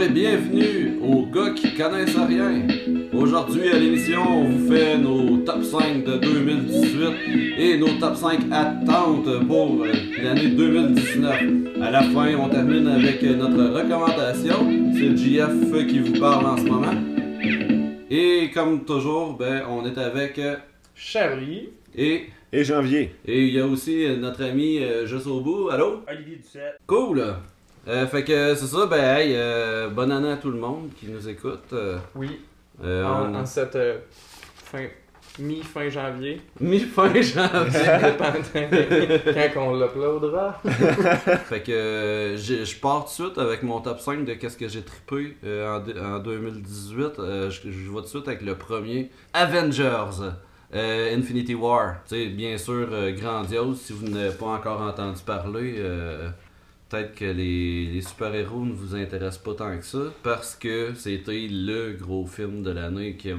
Bonjour et bienvenue aux gars qui connaissent rien. Aujourd'hui à l'émission, on vous fait nos top 5 de 2018 et nos top 5 attentes pour euh, l'année 2019. À la fin, on termine avec notre recommandation. C'est le GF qui vous parle en ce moment. Et comme toujours, ben, on est avec euh, Charlie. et Et janvier. et il y a aussi notre ami euh, juste au bout. Allô? Olivier Ducette. Cool! Euh, fait que c'est ça, ben hey, euh, bonne année à tout le monde qui nous écoute. Euh, Oui. euh, en, on- en cette fin, mi-fin janvier. Mi-fin janvier. Quand on l'uploadera. fait que je pars tout de suite avec mon top 5 de qu'est-ce que j'ai trippé en, dé- en 2018. Euh, je, je vais tout de suite avec le premier. Avengers. euh, Infinity War. Tu sais, bien sûr, euh, grandiose. Si vous n'avez pas encore entendu parler, euh, peut-être que les, les super-héros ne vous intéressent pas tant que ça. Parce que c'était le gros film de l'année qui,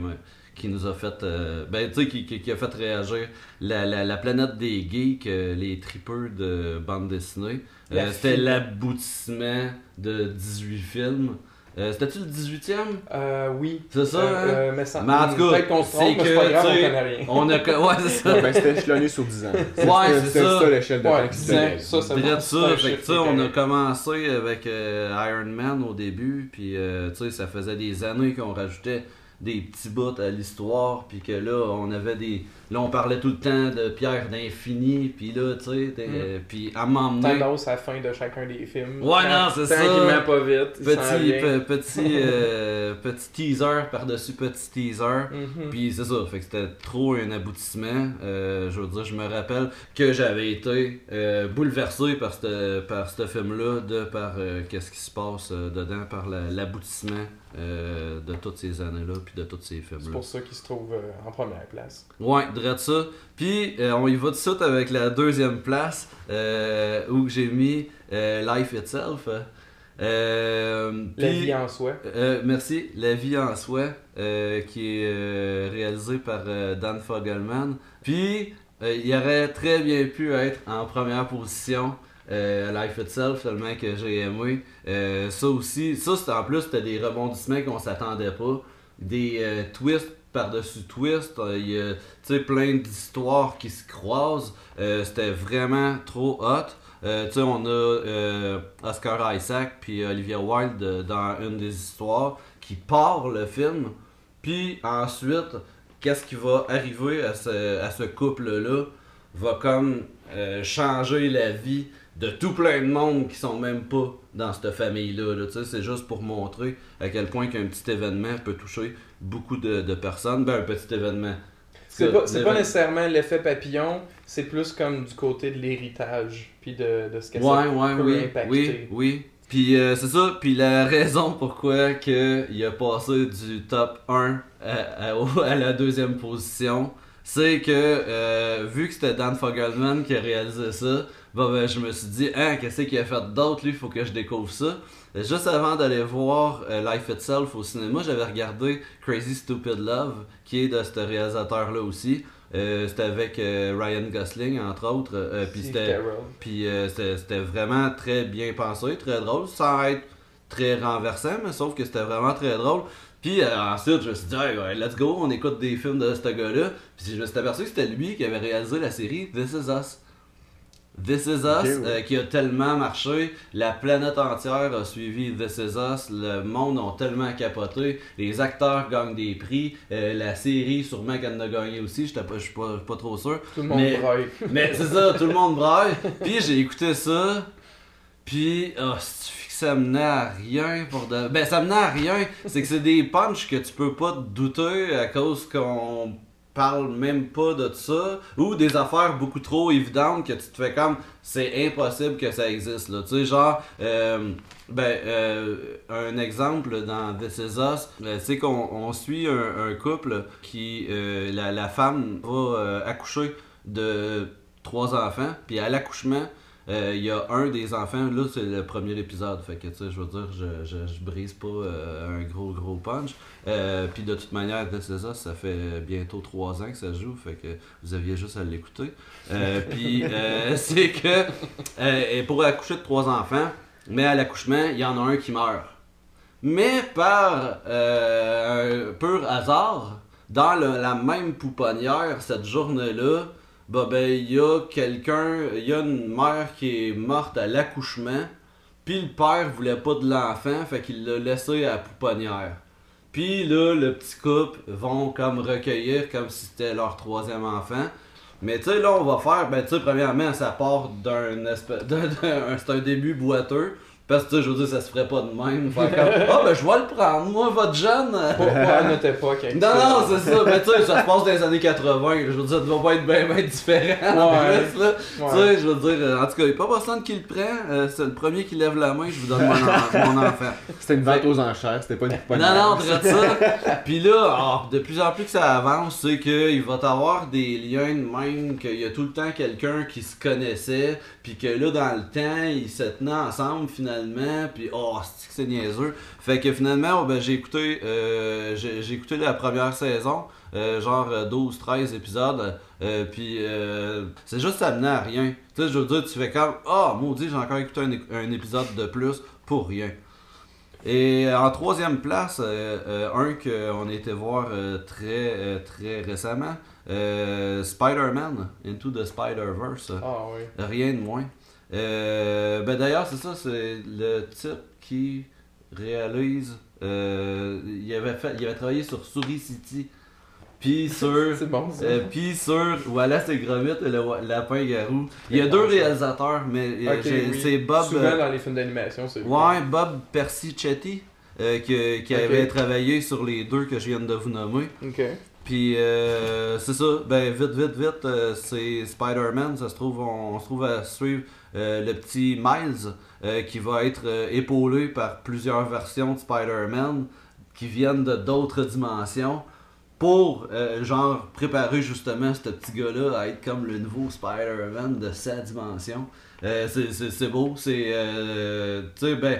qui nous a fait. euh, ben, tu sais, qui, qui- qui a fait réagir la, la, la planète des geeks, euh, les tripeurs de bande dessinée. Euh, C'était l'aboutissement de 18 films. Euh, C'était-tu le 18e? Euh, oui. C'est ça, Euh, hein? euh, mais ça, Mais en tout cas, peut-être qu'on se c'est trompe, mais c'est pas que, grave, on connaît rien. On a. Ouais, c'est ça. ben, c'était échelonné sur 10 ans. Ouais, C'était- c'est C'était ça. ça l'échelle de Ouais, temps qui se 10 ans, donnait. ça, ça ça, C'est un fait que, chiffre tu sais, on a commencé avec euh, Iron Man au début, puis euh, tu sais, ça faisait des années qu'on rajoutait des petits bouts à l'histoire, puis que là, on avait des... Là, on parlait tout le temps de pierre d'infini, puis là, tu sais, Mm. puis à m'emmener... Tendance à la fin de chacun des films. Ouais, non, c'est ça. Pas vite. Petit, petit, euh, petit teaser par-dessus petit teaser. Mhm. Puis c'est ça, fait que c'était trop un aboutissement. Euh, je veux dire, je me rappelle que j'avais été euh, bouleversé par ce par film-là, de par qu'est-ce qui se passe dedans, par la- l'aboutissement de toutes ces années-là, puis de tous ces C'est films-là. pour ça qu'il se trouve en première place. Ouais, de ça. Puis euh, on y va tout de suite avec la deuxième place euh, où j'ai mis euh, Life Itself. La vie en soi. merci. La vie en soi, qui est réalisé par Dan Fogelman. Puis, il aurait très bien pu être en première position. euh, Life Itself, tellement que j'ai aimé. Euh, ça aussi, ça c'était en plus, c'était des rebondissements qu'on s'attendait pas. Des euh, twists par-dessus twists. Euh, Il y a plein d'histoires qui se croisent. Euh, c'était vraiment trop hot. Euh, on a Oscar Isaac puis Olivia Wilde dans une des histoires qui part le film. Puis ensuite, qu'est-ce qui va arriver à ce, à ce couple-là va comme changer la vie de tout plein de monde qui sont même pas dans cette famille-là. là. C'est juste pour montrer à quel point qu'un petit événement peut toucher beaucoup de, de personnes. Ben, un petit événement. C'est pas, c'est pas nécessairement l'effet papillon, c'est plus comme du côté de l'héritage, puis de, de ce que Ouais, ça ouais, peut oui, impacter. oui, oui. Puis euh, c'est ça, puis la raison pourquoi que il a passé du top 1 à, à la deuxième position, c'est que euh, vu que c'était Dan Fogelman qui a réalisé ça, bah, ben, je me suis dit, hein, qu'est-ce qu'il a fait d'autre, lui, faut que je découvre ça. Et Juste avant d'aller voir euh, Life Itself au cinéma, j'avais regardé Crazy Stupid Love, qui est de ce réalisateur-là aussi. Euh, c'était avec euh, Ryan Gosling, entre autres. euh, puis c'était euh, vraiment très bien pensé, très drôle, sans être très renversant, mais sauf que c'était vraiment très drôle. Puis euh, ensuite, je me suis dit, Hey, ouais, let's go, on écoute des films de ce gars-là. Puis je me suis aperçu que c'était lui qui avait réalisé la série This Is Us. This Is Us, ouais. euh, qui a tellement marché, la planète entière a suivi This Is Us, le monde a tellement capoté, les acteurs gagnent des prix, euh, la série sûrement qu'elle en a gagné aussi, je suis pas, pas trop sûr. Tout le monde Mais- braille. Mais c'est ça, tout le monde braille. Puis j'ai écouté ça. Puis, oh, ça menait à rien pour de. Ben, ça menait à rien. C'est que c'est des punchs que tu peux pas te douter à cause qu'on parle même pas de ça. Ou des affaires beaucoup trop évidentes que tu te fais comme. C'est impossible que ça existe, là. Tu sais, genre. euh, ben, euh, un exemple dans This Is Us, euh, c'est qu'on on suit un, couple qui, euh, la, la femme va euh, accoucher de trois enfants, puis à l'accouchement, euh, il y a un des enfants, là c'est le premier épisode, fait que tu sais, je veux dire, je, je, je brise pas euh, un gros gros punch. Euh, puis de toute manière, This Is Us, ça fait bientôt trois ans que ça joue, fait que vous aviez juste à l'écouter. Euh, puis euh, c'est que euh, et pour accoucher de trois enfants, mais à l'accouchement, il y en a un qui meurt. Mais par euh, un pur hasard, dans le- la même pouponnière, cette journée-là, bah ben, il y a quelqu'un, il y a une mère qui est morte à l'accouchement, puis le père voulait pas de l'enfant, fait qu'il l'a laissé à la pouponnière. Puis là, le petit couple vont comme recueillir comme si c'était leur troisième enfant. Mais tu sais, là, on va faire, ben tu sais, premièrement, ça part d'un d'un- c'est un début boiteux. Parce que je veux dire, ça se ferait pas de même. Faire comme, ah ben je vais le prendre, moi, votre jeune. Pas, pas à notre époque. Non, non, c'est ça. Mais tu sais, ça se passe dans les années 80. Je veux dire, ça doit pas être bien, bien différent. en Ouais. plus, là. Ouais. Tu sais, je veux dire, euh, en tout cas, il n'y a pas personne qui le prend. euh, c'est le premier qui lève la main, je vous donne mon, en- mon enfant. C'était une vente aux enchères, c'était pas une Non, non, regarde ça. Puis là, ah, de plus en plus que ça avance, c'est qu'il va avoir des liens de même, qu'il y a tout le temps quelqu'un qui se connaissait, puis que là, dans le temps, ils se tenaient ensemble finalement, puis oh, c'est que c'est niaiseux? Fait que finalement, oh, ben, j'ai écouté, euh, j'ai j'ai écouté la première saison, euh, genre euh, 12-13 épisodes, euh, puis euh, c'est juste ça à rien. Tu sais, je veux dire, tu fais comme, ah, maudit, j'ai encore écouté un, épisode de plus pour rien. Et en troisième place, un qu'on a été voir très, très récemment, euh, Spider-Man, Into the Spider-Verse. Ah oui. Rien de moins. Euh, ben d'ailleurs, c'est ça, c'est le type qui réalise. euh, il, avait fait, il avait travaillé sur Souris City. Puis sur. C'est bon ça. Euh, puis sur Wallace et Gromit et le lapin garou. Il y a deux réalisateurs, mais Ok, j'ai- oui. c'est Bob. Souvent dans les films d'animation, c'est Ouais, Bob Persichetti, euh, qui avait travaillé sur les deux que je viens de vous nommer. Ok. Puis euh, c'est ça, ben vite, vite, vite, euh, c'est Spider-Man, ça se trouve, on, se trouve à suivre euh, le petit Miles euh, qui va être épaulé par plusieurs versions de Spider-Man qui viennent de d'autres dimensions pour genre préparer justement ce petit gars-là à être comme le nouveau Spider-Man de sa dimension. C'est- beau, c'est tu sais ben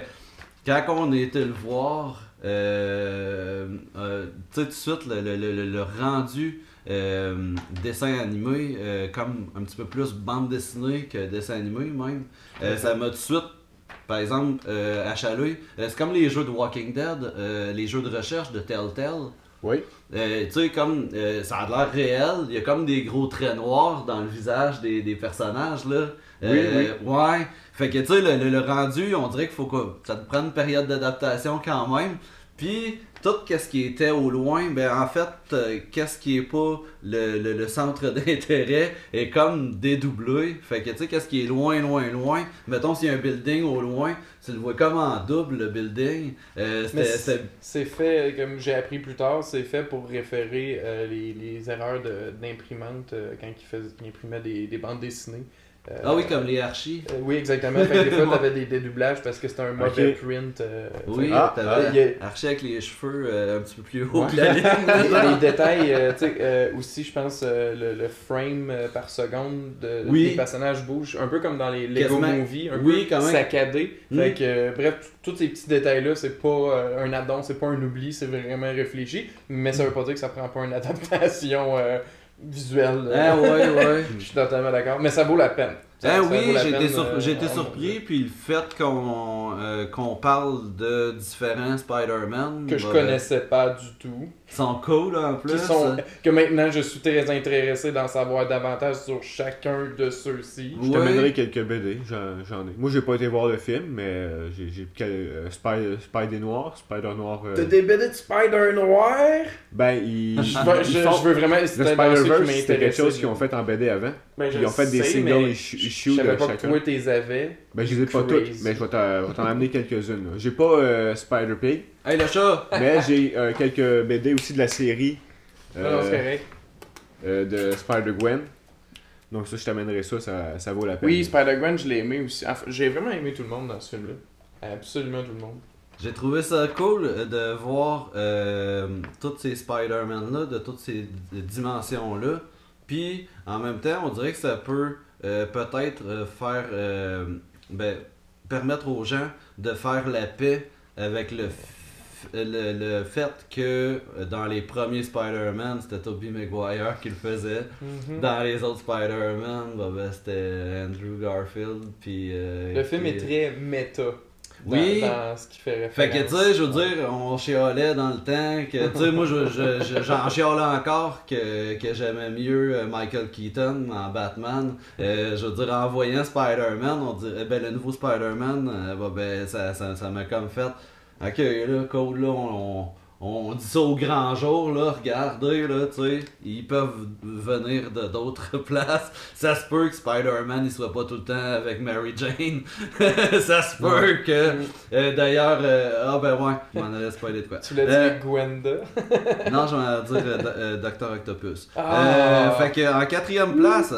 quand on était le voir, euh, euh, tu sais, tout de suite, le, le- le- le rendu euh, dessin animé, comme un petit peu plus bande dessinée que dessin animé même, ça m'a tout de suite, par exemple, achalé. Euh, c'est comme les jeux de Walking Dead, les jeux de recherche de Telltale. Oui. Euh, tu sais, comme euh, ça a l'air réel, il y a comme des gros traits noirs dans le visage des, des personnages, là. Euh, Ouais. Fait que, tu sais, le, le- le rendu, on dirait qu'il faut que ça te prenne une période d'adaptation quand même. Puis, tout ce qui était au loin, ben en fait, euh, qu'est-ce qui est pas le, le- le centre d'intérêt est comme dédoublé. Fait que, tu sais, qu'est-ce qui est loin, loin, loin? Mettons, s'il y a un building au loin, tu le vois comme en double, le building. Euh, c'est fait, comme j'ai appris plus tard, c'est fait pour référer euh, les, les erreurs d'imprimante quand ils, faisaient, ils imprimaient des, des bandes dessinées. Euh, Ah oui, comme les archis. euh, oui, exactement. Fait que des fois, t'avais des dédoublages parce que c'était un mauvais print. euh, Oui, Ah, t'avais ah, il y a- Archie avec les cheveux euh, un petit peu plus haut Ouais. que la ligne. les, les détails, euh, tu sais, euh, aussi, je pense, euh, le, le frame euh, par seconde de, Oui. des personnages bouge, un peu comme dans les Lego Quasiment. Movie, un Oui, peu quand même. saccadé. Mm. Fait que, euh, bref, tous ces petits détails-là, c'est pas euh, un addon, c'est pas un oubli, c'est vraiment réfléchi, mais ça veut pas dire que ça prend pas une adaptation visuelle. Ah ouais, ouais. Je suis totalement d'accord, mais ça vaut la peine. Ça- Ah ça oui, peine, sur- euh, j'ai été mon surpris, puis le fait qu'on euh, qu'on parle de différents Spider-Man. Que je bah, connaissais pas du tout. sont cool en plus. Qui sont, que maintenant je suis très intéressé d'en savoir davantage sur chacun de ceux-ci. Je Ouais. t'amènerai quelques BD, j'en j'en ai. Moi, j'ai pas été voir le film, mais euh, j'ai j'ai quel- euh, Spider, Spider Noir, Spider Noir. euh, T'as des BD de Spider Noir? ben, ils, Je veux, ils je, font- je veux vraiment Le Spider-Verse, c'était quelque chose qu'ils ont fait en BD avant. Ben, je Ils ont fait des sais, singles mais issues Je issues savais de pas que chacun. toi t'es avais. Ben, je les ai pas toutes, mais je vais t'en amener quelques-unes. J'ai pas euh, Spider-Pig, Hey le chat! mais j'ai euh, quelques BD aussi de la série euh, Ah non, c'est correct. euh, de Spider-Gwen. Donc ça, je t'amènerai ça, ça, ça vaut la peine. Oui, Spider-Gwen, je l'ai aimé aussi. Enfin, J'ai vraiment aimé tout le monde dans ce film-là. Absolument tout le monde. J'ai trouvé ça cool de voir euh, tous ces Spider-Man-là, de toutes ces dimensions-là. Puis, en même temps, on dirait que ça peut euh, peut-être euh, faire. euh, ben, permettre aux gens de faire la paix avec le, le, le fait que dans les premiers Spider-Man, c'était Tobey Maguire qui le faisait. Mhm. Dans les autres Spider-Man, bah, ben, c'était Andrew Garfield. Puis, Le film est très méta. Oui. dans ce qui fait référence. Fait que, tu sais, je veux dire, on chialait dans le temps que, tu sais, moi, je- je- je- j'en chialais encore que, que j'aimais mieux euh, Michael Keaton en Batman. Euh, je veux dire, en voyant Spider-Man, on dirait, ben, le nouveau Spider-Man, bah, ben, ça ça- ça m'a comme fait, ok, là, Code, là, on, on, on dit ça au grand jour, là, regardez, là, tu sais, ils peuvent venir de d'autres places. Ça se peut que Spider-Man, il soit pas tout le temps avec Mary Jane. ça se peut que... Mm. Euh, D'ailleurs, euh, ah ben ouais, je m'en allais spoiler de quoi. Tu l'as dit Euh, avec Gwenda. non, je m'en allais dire euh, euh, Docteur Octopus. Ah. Fait que en quatrième place,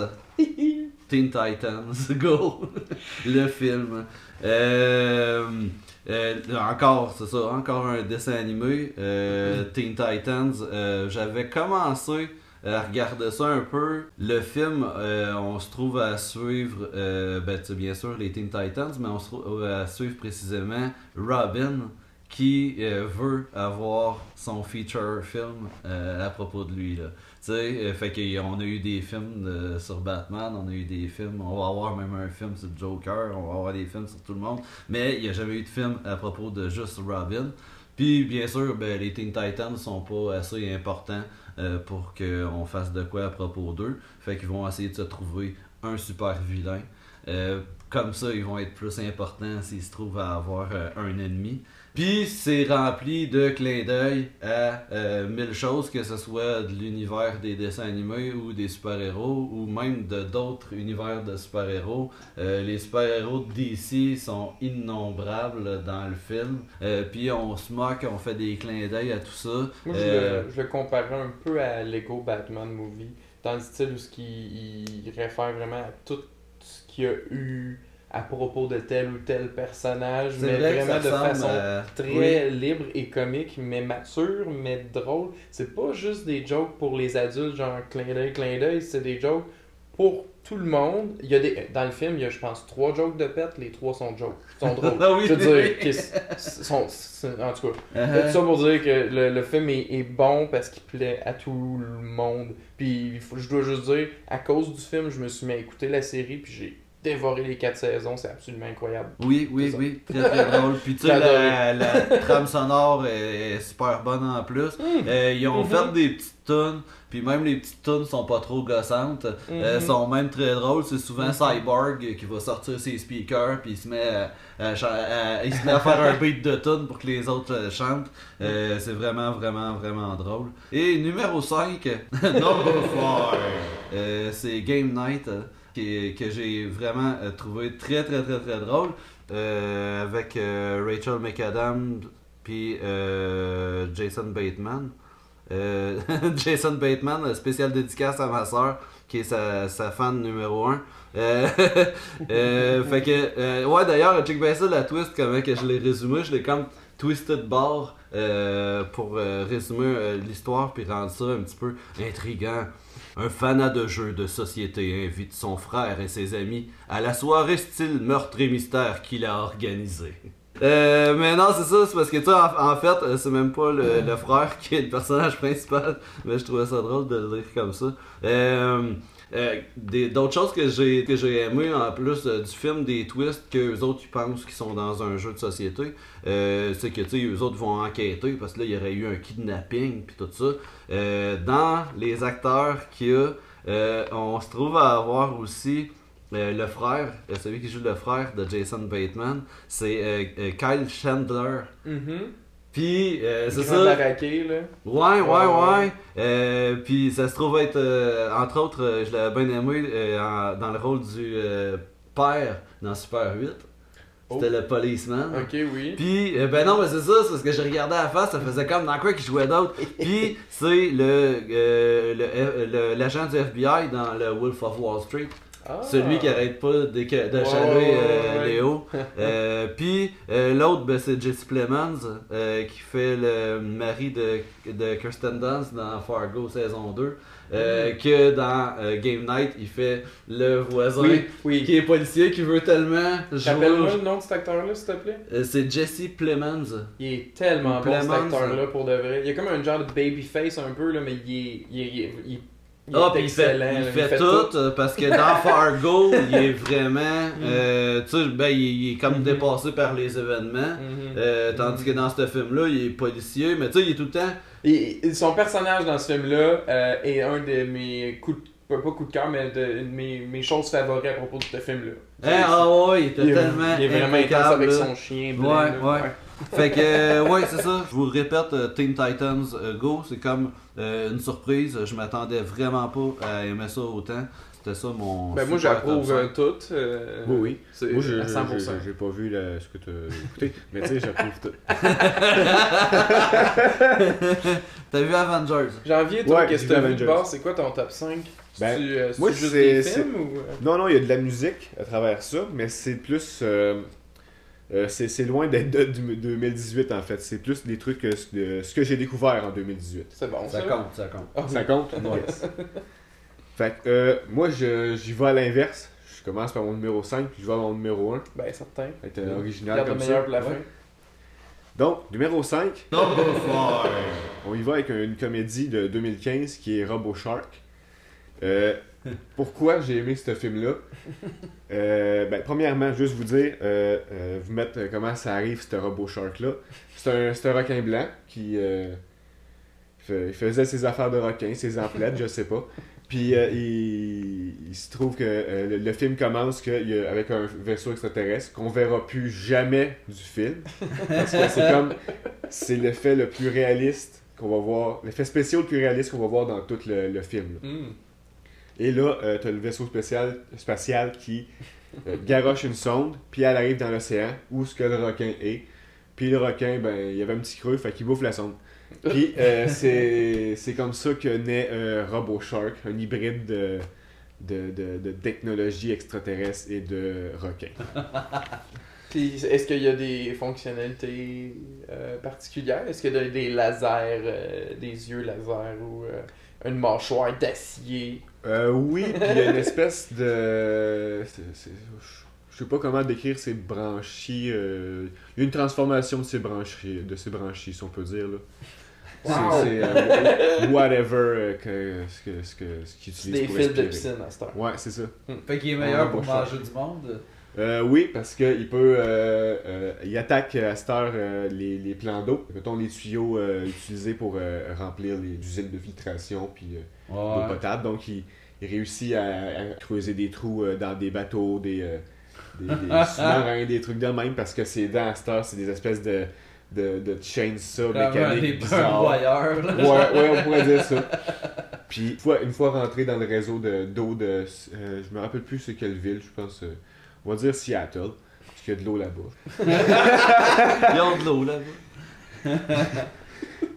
Teen Titans, go, le film. Euh, euh, encore, c'est ça, encore un dessin animé, euh, Teen Titans. J'avais commencé à regarder ça un peu. Le film, on se trouve à suivre, ben, bien sûr, les Teen Titans, mais on se trouve à suivre précisément Robin qui veut avoir son feature film à propos de lui. Là. Sais, euh, fait qu'on a eu des films de- sur Batman, on a eu des films, on va avoir même un film sur Joker, on va avoir des films sur tout le monde, mais il n'y a jamais eu de film à propos de juste Robin. Puis bien sûr, ben, les Teen Titans sont pas assez importants euh, pour qu'on fasse de quoi à propos d'eux. Fait qu'ils vont essayer de se trouver un super vilain. Euh, comme ça, ils vont être plus importants s'ils se trouvent à avoir euh, un ennemi. Puis c'est rempli de clins d'œil à euh, mille choses, que ce soit de l'univers des dessins animés ou des super-héros, ou même de d'autres univers de super-héros. Euh, les super-héros de DC sont innombrables dans le film. Euh, puis on se moque, on fait des clins d'œil à tout ça. Moi, je, le, je le comparais un peu à Lego Batman Movie, dans le style où qui, il réfère vraiment à tout ce qu'il y a eu à propos de tel ou tel personnage, mais vrai vraiment de façon très libre et comique, mais mature, mais drôle. C'est pas juste des jokes pour les adultes, genre clin d'œil, clin d'œil, c'est des jokes pour tout le monde. Il y a des, dans le film, il y a, je pense, trois jokes de pète, les trois sont jokes, sont drôles. Ah oui, je veux dire, sont, en tout cas, Uh-huh. tout ça pour dire que le, le film est, est bon parce qu'il plaît à tout le monde. Puis je dois juste dire, à cause du film, je me suis mis à écouter la série, puis j'ai dévoré les quatre saisons, c'est absolument incroyable. Oui, oui, oui, très très drôle. Puis tu sais, la, la trame sonore est, est super bonne en plus. Euh, ils ont Mhm. fait des petites tunes, puis même les petites tunes sont pas trop gossantes. Euh, Mhm. sont même très drôles. C'est souvent Mhm. Cyborg qui va sortir ses speakers, puis il se met à, à cha- à- il se met à faire un beat de tune pour que les autres euh, chantent. Euh, c'est vraiment, vraiment, vraiment drôle. Et numéro 5, Number 5, euh, c'est Game Night. Que j'ai vraiment euh, trouvé très très très très drôle euh, avec euh, Rachel McAdams puis Jason Bateman. Jason Bateman, spécial dédicace à ma soeur qui est sa, fan numéro 1. Euh, euh, fait que, ouais, d'ailleurs, check bien ça, la twist, comment que je l'ai résumé. Je l'ai comme twisted bar pour résumer l'histoire puis rendre ça un petit peu intriguant. Un fanat de jeux de société invite son frère et ses amis à la soirée style meurtre et mystère qu'il a organisée. Euh, mais non, c'est ça, c'est parce que tu en, en fait, euh, c'est même pas le, le frère qui est le personnage principal, mais je trouvais ça drôle de le dire comme ça. Euh, euh, D'autres choses que j'ai que j'ai aimé en plus euh, du film, des twists que les autres pensent qu'ils sont dans un jeu de société, euh, c'est que eux autres vont enquêter parce que là il y aurait eu un kidnapping puis tout ça. Dans les acteurs qu'il y a, on se trouve à avoir aussi le frère, celui qui joue le frère de Jason Bateman, c'est Kyle Chandler. Mhm. Puis euh, c'est ça. baraqué, là. Ouais, ouais, Ouais. Euh, puis ça se trouve être, euh, entre autres, euh, je l'avais bien aimé euh, en- dans le rôle du père dans Super 8. C'était le policeman. Ok, oui. Puis, ben non, mais c'est ça, c'est parce que je regardais à la face, ça faisait comme dans quoi qu'il jouait d'autre. Puis, c'est le- l'agent du FBI dans le Wolf of Wall Street. Ah. Celui qui arrête pas de Ouais, chaler ouais, euh, ouais. Léo. Euh, Puis euh, l'autre, ben, c'est Jesse Plemons euh, qui fait le mari de, de Kirsten Dunst dans Fargo saison 2. euh, Mm. Que dans euh, Game Night, il fait le voisin Oui, oui. qui est policier qui veut tellement jouer. Rappelle-moi le nom de cet acteur-là, s'il te plaît. Euh, c'est Jesse Plemons. Il est tellement bon cet Plemons, acteur-là pour de vrai. Il a comme un genre de babyface un peu, là, mais il est, il est, il est- il est Il Ah, puis il fait, il fait, tout, euh, parce que dans Fargo, il est vraiment. euh, tu sais, ben, il, est comme Mhm. dépassé par les événements. Mhm. Euh, tandis que dans ce film-là, il est policier, mais tu sais, il est tout le temps. Et, son personnage dans ce film-là euh, est un de mes coups de, pas coup de cœur, mais de, une de mes, mes choses favorites à propos de ce film-là. Hein, ah ouais, il était il, tellement. il est vraiment intense avec son chien. Ouais, ouais. Fait que, euh, ouais, c'est ça. Je vous répète, euh, Teen Titans euh, Go, c'est comme euh, une surprise. Je m'attendais vraiment pas à aimer ça autant. C'était ça mon. Ben moi j'approuve top 5. tout. euh, Oui, oui. c'est Moi, je- à je- 100%. je- j'ai pas vu la- ce que tu as écouté, mais tu sais, j'approuve tout. T'as vu Avengers? Janvier, toi, Ouais, qu'est-ce que j'ai t'as vu de? C'est quoi ton top 5? Ben, tu, euh, moi, c'est juste des films ou... Non, non, il y a de la musique à travers ça, mais c'est plus. Euh, c'est c'est loin d'être de, du- 2018 en fait. C'est plus des trucs, que, de, ce que j'ai découvert en 2018. C'est bon, ça. Ça compte, ça compte. Ah, Ça compte? Yes. Fait que euh, moi, je- j'y vais à l'inverse. Je commence par mon numéro 5, puis je vais à mon numéro 1. Ben, certain. Être euh, original Garde le comme meilleur ça. pour la Ouais. fin. Donc, numéro 5, Number five. on y va avec une comédie de 2015 qui est Robo Shark. Euh, pourquoi j'ai aimé ce film-là? Euh, ben, Premièrement, juste vous dire, euh, vous mettre comment ça arrive, ce Robo Shark-là. C'est un, requin blanc qui faisait ses affaires de requin, ses emplettes, je sais pas. Puis il, se trouve que le, film commence avec un vaisseau extraterrestre qu'on verra plus jamais du film. Parce que c'est comme. C'est l'effet le plus réaliste qu'on va voir. L'effet spécial le plus réaliste qu'on va voir dans tout le, film. là. Et là, euh, t'as le vaisseau spécial, spatial qui euh, garoche une sonde, puis elle arrive dans l'océan où ce que le requin est. Puis le requin, ben, il y avait un petit creux, fait qu'il bouffe la sonde. Puis euh, c'est comme ça que naît euh, Robo Shark, un hybride de, de, de, de technologie extraterrestre et de requin. Puis, est-ce qu'il y a des fonctionnalités particulières? Est-ce qu'il y a des lasers, des yeux laser ou une mâchoire d'acier? Euh, oui, puis il y a une espèce de. c'est- c'est- Je sais pas comment décrire ces branchies. euh, Il y a une transformation de ces branchies, de ces branchies, si on peut dire. Là. C'est- Wow! C'est euh, whatever euh, que, ce que- ce que- ce qu'ils C'est utilisent des pour fils de piscine à cette heure. Ouais, c'est ça. Fait qu'il est Ah, meilleur bon pour manger du monde. Euh, oui, parce qu'il peut. euh, euh, il attaque à cette heure les, les plans d'eau. Mettons les tuyaux utilisés pour remplir les usines de filtration puis euh, d'eau Ouais. potable. Donc, il, il réussit à, à creuser des trous dans des bateaux, des, des, des sous-marins, des trucs de même, parce que ses dents à cette heure, c'est des espèces de, de, de chainsaw un des là. Ouais, ouais, on pourrait dire ça. Puis, une fois, une fois rentré dans le réseau de- d'eau de. je me rappelle plus c'est quelle ville, je pense. On va dire Seattle, parce qu'il y a de l'eau là-bas. Ils ont de l'eau, là.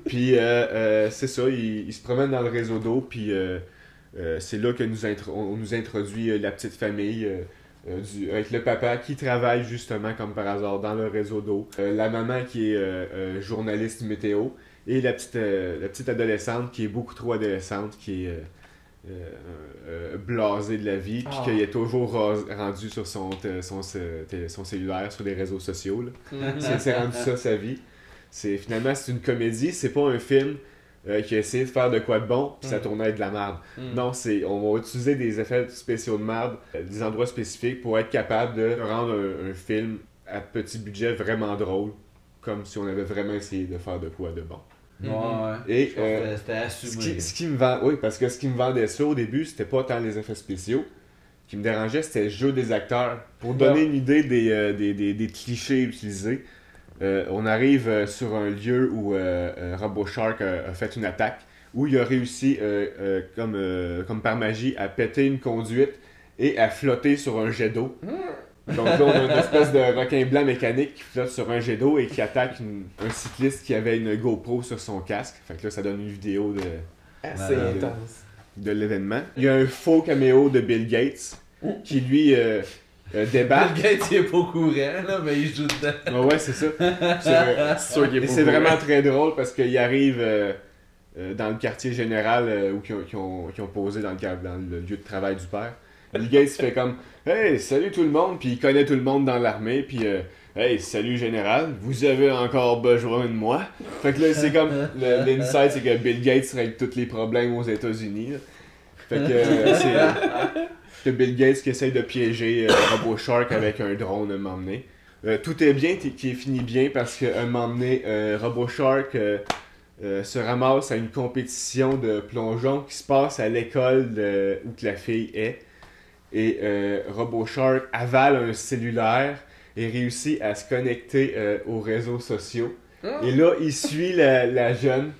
Puis euh, euh, c'est ça, il, il se promène dans le réseau d'eau, puis euh, c'est là que nous on nous introduit la petite famille euh, du, avec le papa qui travaille justement comme par hasard dans le réseau d'eau, euh, la maman qui est euh, journaliste météo, et la petite, la petite adolescente qui est beaucoup trop adolescente, qui est euh, euh, blasée de la vie, puis Ah. qui est toujours rendue sur son, son, son, cellulaire, sur les réseaux sociaux. là. C'est rendu ça sa vie. C'est finalement c'est une comédie, c'est pas un film euh, qui a essayé de faire de quoi de bon, puis ça Mm. tournait de la merde. Hmm. Non, c'est on va utiliser des effets spéciaux de merde, euh, des endroits spécifiques pour être capable de rendre un, un film à petit budget vraiment drôle, comme si on avait vraiment essayé de faire de quoi de bon. Ouais, ouais. Et euh, C'était ce assumé. qui, ce qui me vend, oui, parce que ce qui me vendait ça au début, c'était pas tant les effets spéciaux. Ce qui me dérangeait, c'était le jeu des acteurs. Pour donner une idée des, euh, des, des- des clichés utilisés, euh, on arrive sur un lieu où Robo Shark a, a fait une attaque, où il a réussi, comme, comme par magie, à péter une conduite et à flotter sur un jet d'eau. Donc là, on a une espèce de requin blanc mécanique qui flotte sur un jet d'eau et qui attaque une- un cycliste qui avait une GoPro sur son casque. Fait que là, ça donne une vidéo de, Assez intense. de l'événement. Il y a un faux caméo de Bill Gates qui, lui, euh, euh, débarque. Bill Gates, il est pas au courant, là, mais il joue dedans. Ah ouais, c'est ça. C'est sûr qu'il est Et vraiment très drôle parce qu'il arrive euh, euh, dans le quartier général où ils ont, qui ont, qui ont posé dans le, quar- dans le lieu de travail du père. Bill Gates fait comme Hey, salut tout le monde, puis il connaît tout le monde dans l'armée, puis euh, Hey, salut général, vous avez encore besoin de moi? Fait que là, c'est comme le- l'insight, c'est que Bill Gates règle tous les problèmes aux États-Unis. Fait que euh, c'est Bill Gates qui essaye de piéger euh, Robo Shark avec un drone un moment donné. Tout est bien qui finit bien parce qu'un moment donné, Robo Shark euh, euh, se ramasse à une compétition de plongeon qui se passe à l'école où que la fille est. Et euh, Robo Shark avale un cellulaire et réussit à se connecter euh, aux réseaux sociaux. Ah. Et là, il suit la, la jeune.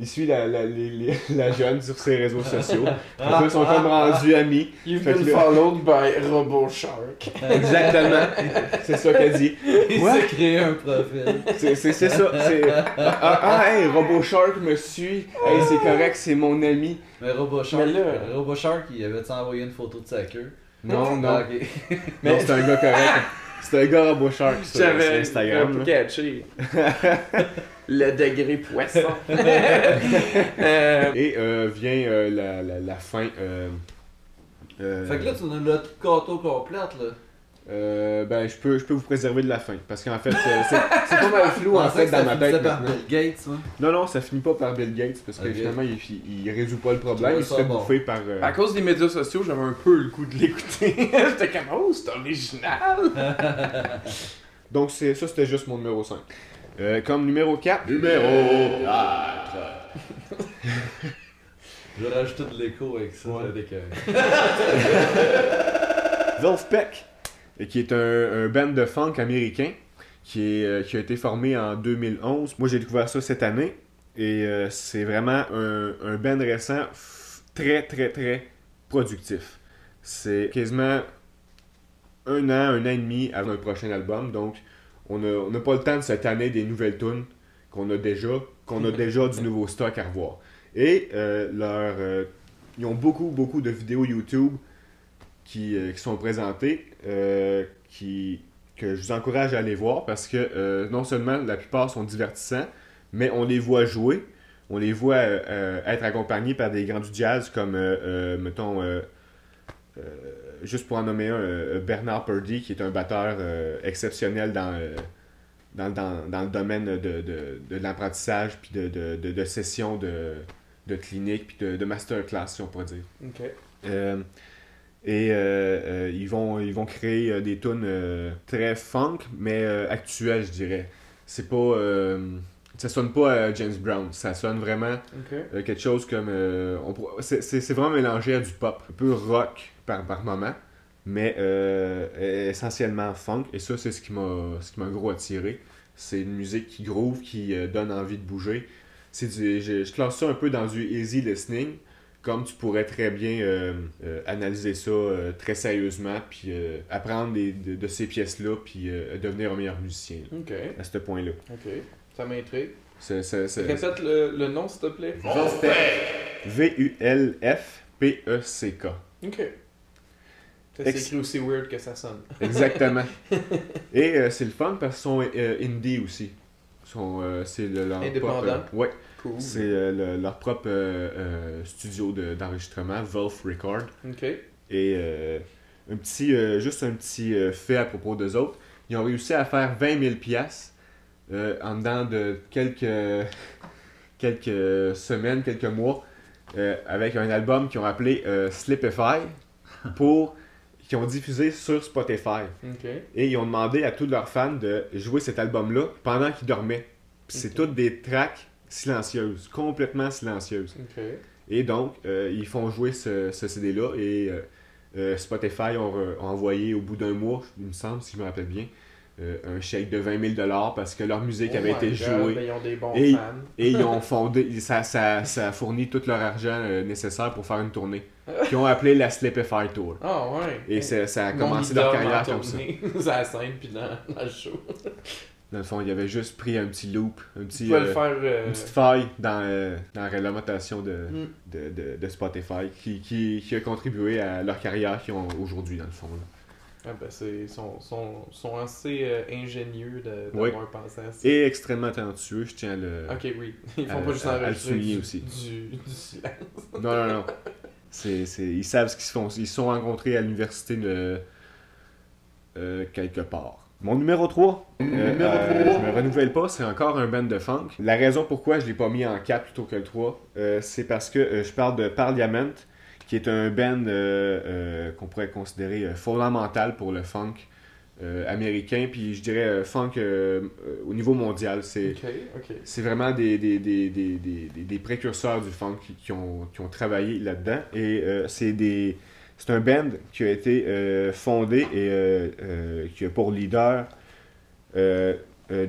Il suit la, la, les- les- la jeune sur ses réseaux sociaux. Là, ils sont comme rendus amis. You've Fait been là- followed by Robo Shark. Exactement. C'est ça qu'elle dit. Il s'est créé un profil. C'est ça. c'est- Ah, ah, hey, Robo Shark me suit. Hey, c'est correct, c'est mon ami. Mais RoboShark, Mais là- RoboShark, il avait envoyé une photo de sa queue? Non, non. Ah. Non, c'est un gars correct. C'est un gars Robo Shark sur, sur J'avais Instagram. là. catché. Le degré poisson. Euh, Et euh, vient euh, la, la, la fin. Euh, euh, Fait que là, tu nous l'as tout gâteau complète, là. euh, ben, je peux, je peux vous préserver de la fin. Parce qu'en fait, c'est c'est pas mal flou en fait dans ma tête. par maintenant. Bill Gates, moi. Non, non, ça finit pas par Bill Gates parce que finalement, il, il, il résout pas le problème. Il se fait bon. bouffer par. euh, À cause des médias sociaux, j'avais un peu le goût de l'écouter. J'étais comme, oh, c'est original. Donc, c'est ça, c'était juste mon numéro 5. Euh, comme numéro 4. Numéro 4. Je rajouter de l'écho avec ça. Ouais. avec, euh, Wolfpack, euh, qui est un, un band de funk américain qui, est, euh, qui a été formé en 2011. Moi, j'ai découvert ça cette année et euh, c'est vraiment un, un band récent très, très, très productif. C'est quasiment un an, un an et demi avant le prochain album, donc on n'a pas le temps de cette année des nouvelles tunes qu'on a déjà, qu'on a déjà du nouveau stock à revoir. Et euh, leur, euh, ils ont beaucoup, beaucoup de vidéos YouTube qui, euh, qui sont présentées, qui, que je vous encourage à aller voir parce que non seulement la plupart sont divertissants, mais on les voit jouer, on les voit être accompagnés par des grands du jazz comme, mettons, juste pour en nommer un, euh, Bernard Purdy, qui est un batteur euh, exceptionnel dans, euh, dans, dans, dans le domaine de, de, de l'apprentissage, puis de, de, de, sessions de, de clinique, puis de, de masterclass, si on pourrait dire. Ok. Euh, et euh, euh, ils, vont, ils vont créer euh, des tunes euh, très funk, mais euh, actuelles, je dirais. C'est pas. Euh, ça sonne pas à James Brown, ça sonne vraiment euh, quelque chose comme. euh, c'est, c'est- c'est vraiment mélangé à du pop, un peu rock par, par moment, mais euh, essentiellement funk. Et ça, c'est ce qui m'a, ce qui m'a gros attiré. C'est une musique qui groove, qui euh, donne envie de bouger. C'est du, je, je classe ça un peu dans du easy listening, comme tu pourrais très bien euh, euh, analyser ça euh, très sérieusement, puis euh, apprendre des- de, de ces pièces-là, puis euh, devenir un meilleur musicien là, à ce point-là. Ça m'intrigue. C'est, c'est- c'est- Répète le, le nom, s'il te plaît. V-U-L-F-P-E-C-K. Ok. Ça Ex- s'écrit aussi weird que ça sonne. Exactement. Et euh, c'est le fun parce qu'ils sont euh, indie aussi. Ils sont, euh, c'est le- leur Indépendant. propre, euh, ouais, Cool. c'est euh, le- leur propre euh, euh, studio de- d'enregistrement, Wolf Record. Ok. Et euh, un petit, euh, juste un petit euh, fait à propos d'eux autres. Ils ont réussi à faire 20 000 piastres euh, en dedans de quelques, quelques semaines, quelques mois, euh, avec un album qu'ils ont appelé euh, Slipify, pour, qui ont diffusé sur Spotify. Ok. Et ils ont demandé à tous leurs fans de jouer cet album-là pendant qu'ils dormaient. Puis c'est toutes des tracks silencieuses, complètement silencieuses. Ok. Et donc, ils font jouer ce, ce CD-là et Spotify ont, ont envoyé au bout d'un mois, il me semble, si je me rappelle bien, euh, un chèque de 20 000 parce que leur musique Oh avait été God, jouée. ben, ils ont des bons Et- fans. Et ils ont fondé, ça, ça, ça a fourni tout leur argent euh, nécessaire pour faire une tournée. Qu'ils ont appelé la Slipify Tour. Ah ouais. Et ça, ça a commencé leur carrière comme ça. à la scène puis dans, dans le show. Dans le fond, ils avaient juste pris un petit loop, un petit, euh, faire. euh, une petite faille dans, dans la réglementation de, Mm. de, de, de Spotify qui, qui, qui a contribué à leur carrière qu'ils ont aujourd'hui, dans le fond. là. Ah ben c'est ils sont, sont, sont assez euh, ingénieux de- Oui. d'avoir pensé à ça. Et extrêmement talentueux, je tiens à le. Ok, oui. Ils font à- pas juste à- à le enregistrer souligner du, aussi. Du, du silence. Non, non, non. C'est, c'est- ils savent ce qu'ils se font. Ils se sont rencontrés à l'université de. euh, quelque part. Mon numéro 3. Numéro je me renouvelle pas, c'est encore un band de funk. La raison pourquoi je l'ai pas mis en 4 plutôt que le 3, euh, c'est parce que euh, je parle de Parliament, qui est un band euh, euh, qu'on pourrait considérer euh, fondamental pour le funk euh, américain, puis je dirais euh, funk euh, au niveau mondial. C'est vraiment des, des, des, des, des, précurseurs du funk qui, qui ont, qui ont travaillé là-dedans. Et c'est des c'est un band qui a été fondé et qui a pour leader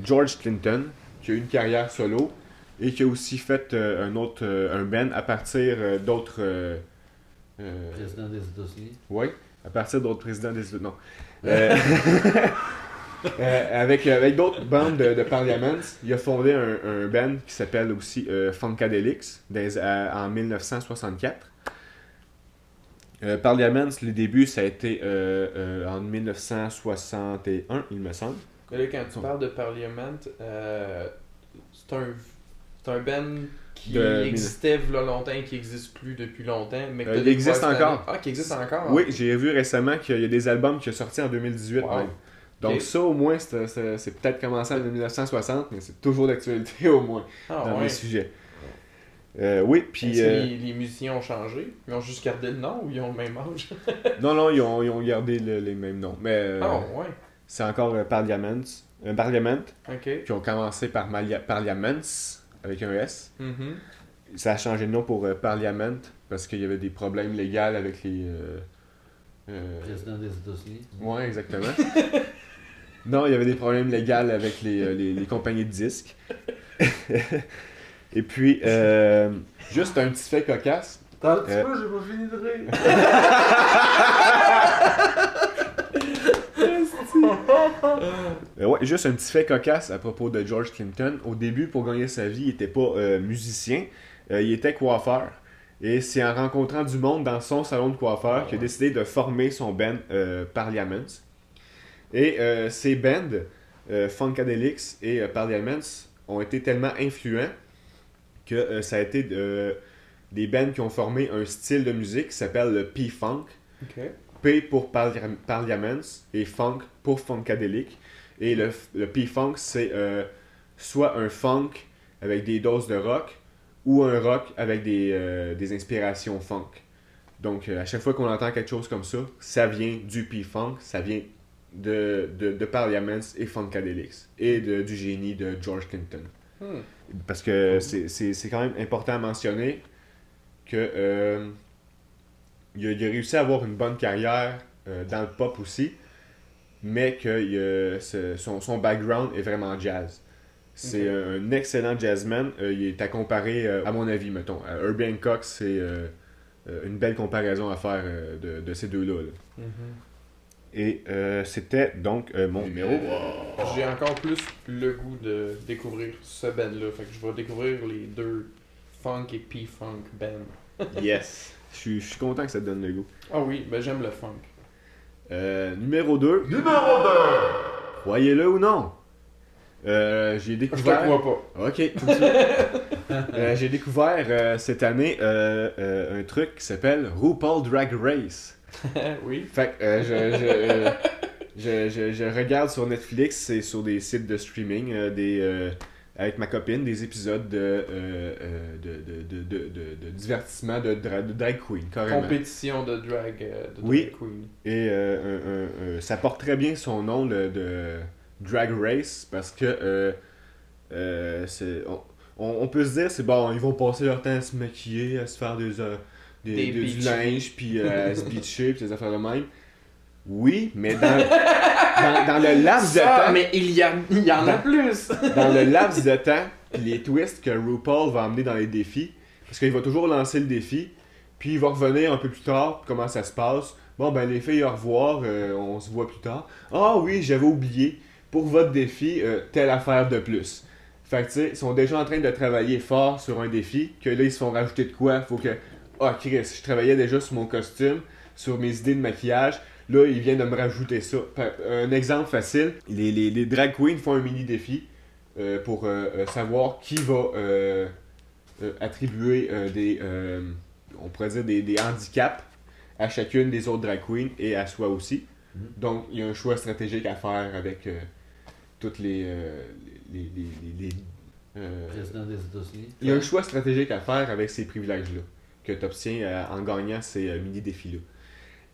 George Clinton, qui a eu une carrière solo et qui a aussi fait un autre un band à partir d'autres euh, Président des États-Unis. oui, à partir d'autres présidents des non. Euh, euh, avec avec d'autres bandes de, de Parliaments, il a fondé un, un band qui s'appelle aussi euh, Funkadelics des- à- en 1964. Euh, Parliaments, le début, ça a été euh, euh, en 1961, il me semble. Mais là, quand tu parles de Parliament, euh, c'est un, c'est un band qui De- existait là longtemps et qui n'existe plus depuis longtemps. Mais Euh, il existe encore. Ah, qui existe encore? Oui, j'ai vu récemment qu'il y a des albums qui sont sortis en 2018 Wow. même. Donc ça, au moins, c'est peut-être commencé en 1960, mais c'est toujours d'actualité au moins Ah, dans ouais. les sujets. Euh, oui, puis... Est-ce que euh, les, les musiciens ont changé? Ils ont juste gardé le nom ou ils ont le même âge? Non, non, ils ont, ils ont gardé le- les mêmes noms. Mais euh, Ah, ouais. c'est encore Parliament, Parliament, qui ont commencé par Malia- Parliaments, avec un S. Mhm. Ça a changé de nom pour euh, Parliament, parce qu'il y avait des problèmes légaux avec les... euh, euh, Président des États-Unis. Ouais, exactement. non, il y avait des problèmes légaux avec les, euh, les, les compagnies de disques. Et puis, euh, juste un petit fait cocasse. T'as un petit Euh. peu, j'ai pas fini de rire. Euh, ouais, juste un petit fait cocasse à propos de George Clinton. Au début, pour gagner sa vie, il n'était pas euh, musicien, euh, il était coiffeur. Et c'est en rencontrant du monde dans son salon de coiffeur qu'il a décidé de former son band Parliaments. Et ces bands, Funkadelics et Parliaments, ont été tellement influents que ça a été des bands qui ont formé un style de musique qui s'appelle le P-Funk. Ok. P pour Parlia- Parliaments et Funk pour Funkadelic. Et le, le P-Funk, c'est euh, soit un funk avec des doses de rock ou un rock avec des, euh, des inspirations funk. Donc, euh, à chaque fois qu'on entend quelque chose comme ça, ça vient du P-Funk, ça vient de, de, de Parliaments et Funkadelics et de- du génie de George Clinton. Hmm. Parce que c'est- quand même important à mentionner que euh, il, a, il a réussi à avoir une bonne carrière euh, dans le pop aussi, mais que ce- son, son background est vraiment jazz. C'est un, excellent jazzman. Euh, il est à comparer, euh, à mon avis, mettons. à Herbie Hancock, c'est euh, euh, une belle comparaison à faire euh, de, de ces deux-là. là. Mhm. Et euh, c'était donc euh, mon numéro. J'ai encore plus le goût de découvrir ce band-là. Fait que je vais découvrir les deux funk et P-funk band. Yes! Je suis- je suis content que ça te donne le goût. Ah oui, ben j'aime le funk. Euh, numéro 2. Numéro 2! Croyez-le ou non. Euh, j'ai Je te découvert. crois pas. Ok, tout de suite. Euh, j'ai découvert euh, cette année euh, euh, un truc qui s'appelle RuPaul Drag Race. oui. Fait que euh, je, je, euh, je, je- je regarde sur Netflix, c'est sur des sites de streaming, euh, des, euh, avec ma copine, des épisodes de, euh, euh, de, de, de, de, de- divertissement de, dra- de drag queen, carrément. Compétition de drag, euh, de Oui. drag queen. Et euh, un- un- un- ça porte très bien son nom le- de Drag Race parce que euh, c'est- on, on- on peut se dire c'est bon, ils vont passer leur temps à se maquiller, à se faire des, des, Des des- du linge, puis à se bitcher, puis des affaires de même. Oui, mais dans, dans, dans le laps de temps, mais il y, a, il y en a plus! dans le laps de temps, les twists que RuPaul va amener dans les défis, parce qu'il va toujours lancer le défi, puis il va revenir un peu plus tard, comment ça se passe. Bon, ben les filles, au revoir, euh, on se voit plus tard. Ah oui, j'avais oublié, pour votre défi, euh, telle affaire de plus. Fait que tu sais, ils sont déjà en train de travailler fort sur un défi, que là, ils se font rajouter de quoi Faut que. Ah, Chris, je travaillais déjà sur mon costume, sur mes idées de maquillage. Là, il vient de me rajouter ça. Par- Un exemple facile les, les, les drag queens font un mini défi euh, pour euh, euh, savoir qui va euh, euh, attribuer euh, des, euh, on pourrait dire des, des handicaps à chacune des autres drag queens et à soi aussi. Mhm. Donc, il y a un choix stratégique à faire avec euh, toutes les, euh, les, euh, il y a un choix stratégique à faire avec ces privilèges-là. que tu obtiens en gagnant ces euh, mini-défis-là.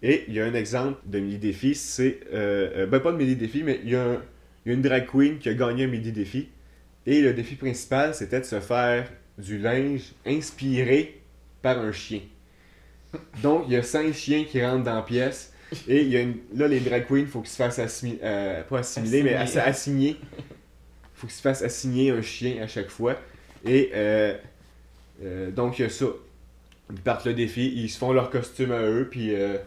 Et il y a un exemple de mini-défi, c'est. euh, euh, ben, pas de mini-défi, mais il y, a un- il y a une drag queen qui a gagné un mini-défi. Et le défi principal, c'était de se faire du linge inspiré par un chien. Donc, il y a cinq chiens qui rentrent dans la pièce. Et il y a une- là, les drag queens, il faut qu'ils se fassent assimiler. pas assimiler, mais ass- assigner. Il faut qu'ils se fassent assigner un chien à chaque fois. Et euh, euh, donc, il y a ça. Ils partent le défi, ils se font leur costume à eux, puis euh,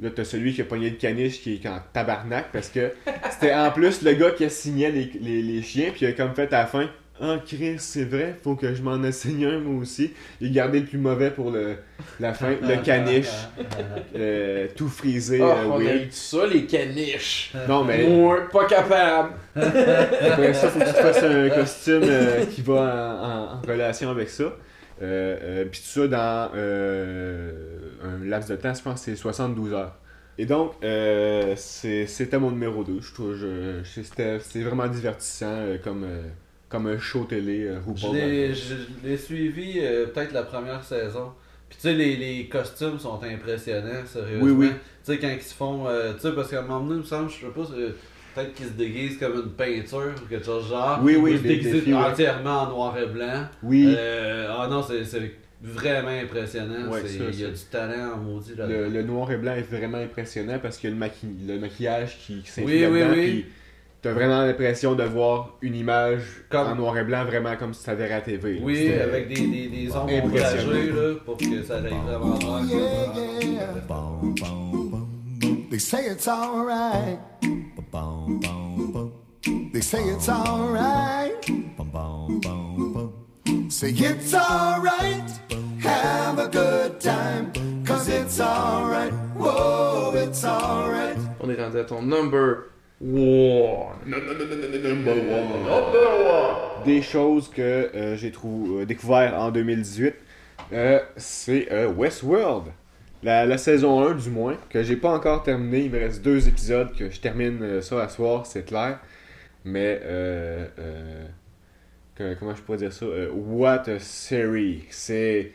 là, t'as celui qui a pogné le caniche qui est en tabarnak parce que c'était en plus le gars qui assignait les, les, les chiens, puis il a comme fait à la fin Ah, Chris, c'est vrai, faut que je m'en assigne un moi aussi. Il a gardé le plus mauvais pour le, la fin, le caniche, euh, tout frisé. Oh, euh, on a eu ça, les caniches. Non, mais Moi, pas capable. après ça, faut que tu te fasses un costume euh, qui va en, en- en relation avec ça. Euh, euh, Puis tout ça dans euh, un laps de temps, je pense que c'est 72 heures. Et donc, euh, c'est- c'était mon numéro 2. Je trouve je- je- c'était vraiment divertissant euh, comme, euh, comme un show télé euh, Je l'ai- suivi euh, peut-être la première saison. Puis tu sais, les, les costumes sont impressionnants, sérieusement. Oui, oui. Tu sais, quand ils se font. euh, tu sais, parce qu'à un moment donné, il me semble, je sais pas, peut-être qu'ils se déguisent comme une peinture ou quelque chose de genre. Oui, oui, Ou se déguisent ouais. entièrement en noir et blanc. Oui, Euh, ah non, c'est vraiment impressionnant. Ouais, C'est- ça, Il y a ça. du talent en maudit là le, le noir et blanc est vraiment impressionnant parce qu'il y a le, maqui- le maquillage qui, qui Oui, oui, là-dedans. oui. puis T'as vraiment l'impression de voir une image Comme- en noir et blanc, vraiment comme si c'était à la TV. Oui, C'était- avec des, des, des ombres là, pour que ça aille vraiment. They say it's alright. They say it's alright. Say it's alright. Have a good time. Cause it's alright. Whoa, it's alright. On est rendu à ton number one. Des choses que euh, j'ai trou- euh, découvert en 2018, euh, c'est euh, Westworld. La, la saison 1 du moins, que j'ai pas encore terminé. Il me reste deux épisodes que je termine ça à soir, c'est clair. Mais euh, euh, que- comment je pourrais dire ça? Euh, what a series! C'est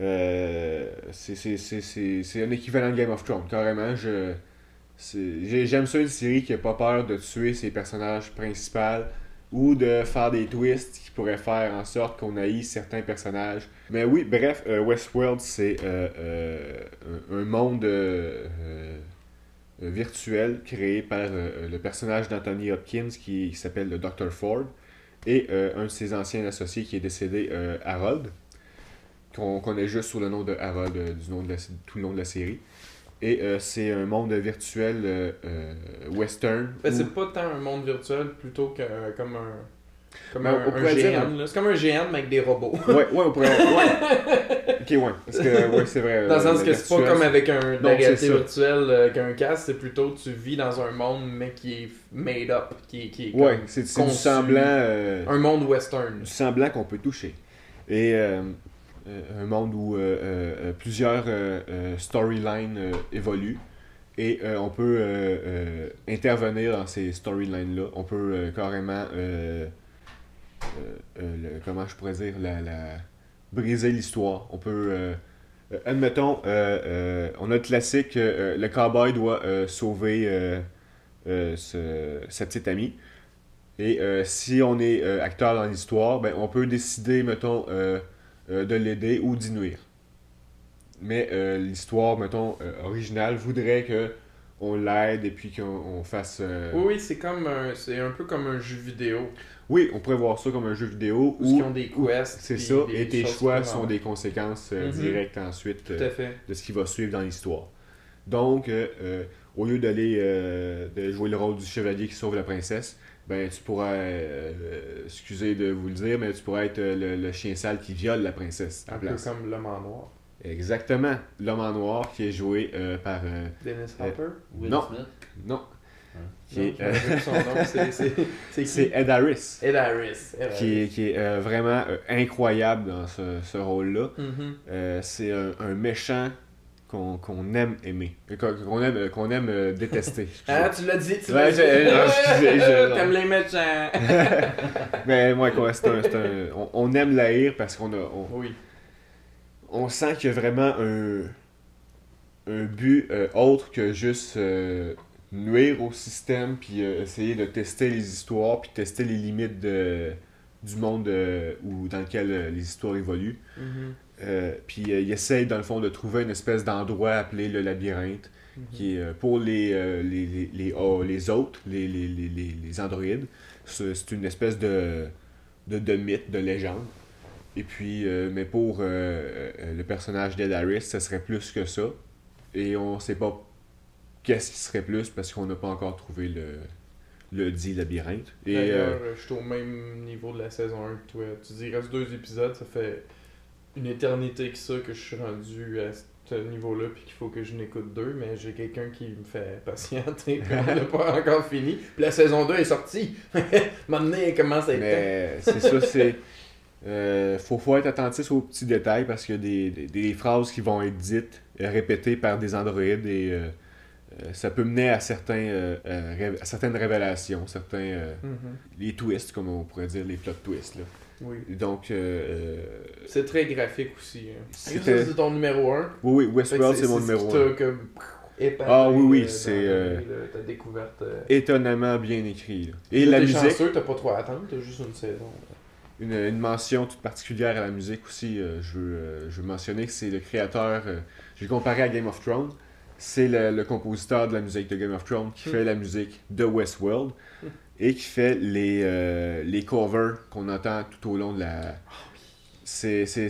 euh, c'est- un équivalent de Game of Thrones, carrément. J'aime ça une série qui a pas peur de tuer ses personnages principaux ou de faire des twists qui pourraient faire en sorte qu'on haïsse certains personnages. Mais oui, bref, euh, Westworld, c'est euh, un, monde virtuel créé par le personnage d'Anthony Hopkins qui, qui s'appelle le Dr. Ford et un de ses anciens associés qui est décédé, Harold, qu'on connaît juste sous le nom de Harold euh, du nom de la- tout le long de la série. Et euh, c'est un monde virtuel euh, euh, western. Ben, où- c'est pas tant un monde virtuel plutôt que comme un. Comme Ben, un, un GN. C'est comme un GN mais avec des robots. Ouais, ouais, on pourrait. Ouais. ok, ouais. Parce que, ouais, c'est vrai. Dans le sens que c'est pas comme avec un, de la réalité virtuelle qu'un casque, c'est plutôt tu vis dans un monde mais qui est made up, qui est, qui est Ouais, c'est du semblant. un monde western. du semblant qu'on peut toucher. Et un monde où euh, euh, euh, plusieurs euh, euh, storylines euh, évoluent. Et euh, on peut euh, euh, intervenir dans ces storylines-là. On peut euh, carrément, euh, euh, euh, comment je pourrais dire, la, briser l'histoire. On peut, euh, euh, admettons, euh, euh, on a le classique, euh, le cowboy doit euh, sauver euh, euh, sa petite amie. Et euh, si on est euh, acteur dans l'histoire, ben, on peut décider, mettons, euh, de l'aider ou d'y nuire. Mais euh, l'histoire, mettons, euh, originale voudrait que on l'aide et puis qu'on on fasse... Oui, oui, c'est comme un, c'est un peu comme un jeu vidéo. Oui, on pourrait voir ça comme un jeu vidéo Où ils ont des quests. c'est ça, et tes choix sont des conséquences Mhm. directes ensuite de ce qui va suivre dans l'histoire. Donc, au lieu d'aller de jouer le rôle du chevalier qui sauve la princesse, ben tu pourrais, euh, excusez de vous le dire, mais tu pourrais être euh, le, le chien sale qui viole la princesse Un peu place. comme l'homme en noir. Exactement, l'homme en noir qui est joué euh, par euh, Dennis Euh, Hopper? Will Non. Smith? non. C'est- Ed Harris, Ed Harris. Ed qui est, qui est euh, vraiment euh, incroyable dans ce, ce rôle-là. Mhm. Euh, c'est un, un méchant qu'on aime aimer, Euh, qu'on aime, euh, qu'on aime euh, détester. Ah, tu l'as dit, tu Ouais, l'as dit. je- T'aimes les méchants. Mais moi, quoi, c'est un, on, on aime l'haïr parce qu'on a, on, Oui. on sent qu'il y a vraiment un, un but euh, autre que juste euh, nuire au système, puis euh, essayer de tester les histoires, puis tester les limites de, du monde euh, où, dans lequel euh, les histoires évoluent. Mhm. Euh, puis euh, il essaye, dans le fond, de trouver une espèce d'endroit appelé le labyrinthe, Mhm. qui est euh, pour les, euh, les, les, les, oh, les autres, les, les, les, les, les androïdes. C'est une espèce de, de, de mythe, de légende. Et puis, mais pour le personnage d'Edaris, ce serait plus que ça. Et on sait pas qu'est-ce qui serait plus parce qu'on n'a pas encore trouvé le, le dit labyrinthe. Et D'ailleurs, je suis au même niveau de la saison 1 que toi. Tu dis, il reste deux épisodes, ça fait une éternité que ça que je suis rendu à ce niveau-là, puis qu'il faut que je n'écoute deux, mais j'ai quelqu'un qui me fait patienter, puis on n'a pas encore fini. Puis la saison 2 est sortie. Commence à être Mais c'est ça, c'est. Euh, faut, faut être attentif aux petits détails parce qu'il y a des, des, des phrases qui vont être dites, répétées par des androïdes et euh, euh, ça peut mener à, certains, euh, à certaines révélations, certains. Mhm. les twists, comme on pourrait dire, les plot twists. Là. Oui. Donc, euh, euh, C'est très graphique aussi. Hein. C'est ton numéro 1. oui, oui, Westworld, c'est mon numéro 1. Ah oui, oui, c'est, euh, Ta découverte. euh, Étonnamment bien écrit. là. Et Là, la t'es musique, chanceux, t'as pas trop à attendre, t'as juste une saison. une, une mention toute particulière à la musique aussi, euh, je, veux, euh, je veux mentionner que c'est le créateur, euh, je l'ai comparé à Game of Thrones, c'est le, le compositeur de la musique de Game of Thrones qui Hmm. fait la musique de Westworld et qui fait les, euh, les covers qu'on entend tout au long de la... C'est, c'est,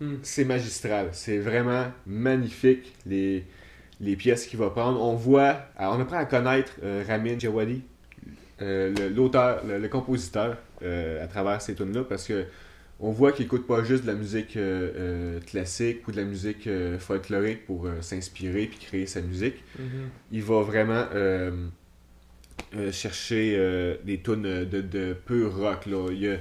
Hmm. c'est magistral, c'est vraiment magnifique les, les pièces qu'il va prendre. On voit, alors, on apprend à connaître euh, Ramin Djawadi, euh, l'auteur, le, le compositeur, euh, à travers ces tunes-là, parce que on voit qu'il écoute pas juste de la musique euh, euh, classique ou de la musique euh, folklorique pour euh, s'inspirer puis créer sa musique. Mhm. Il va vraiment euh, chercher euh, des tunes de, de pur rock. Là. Il y a-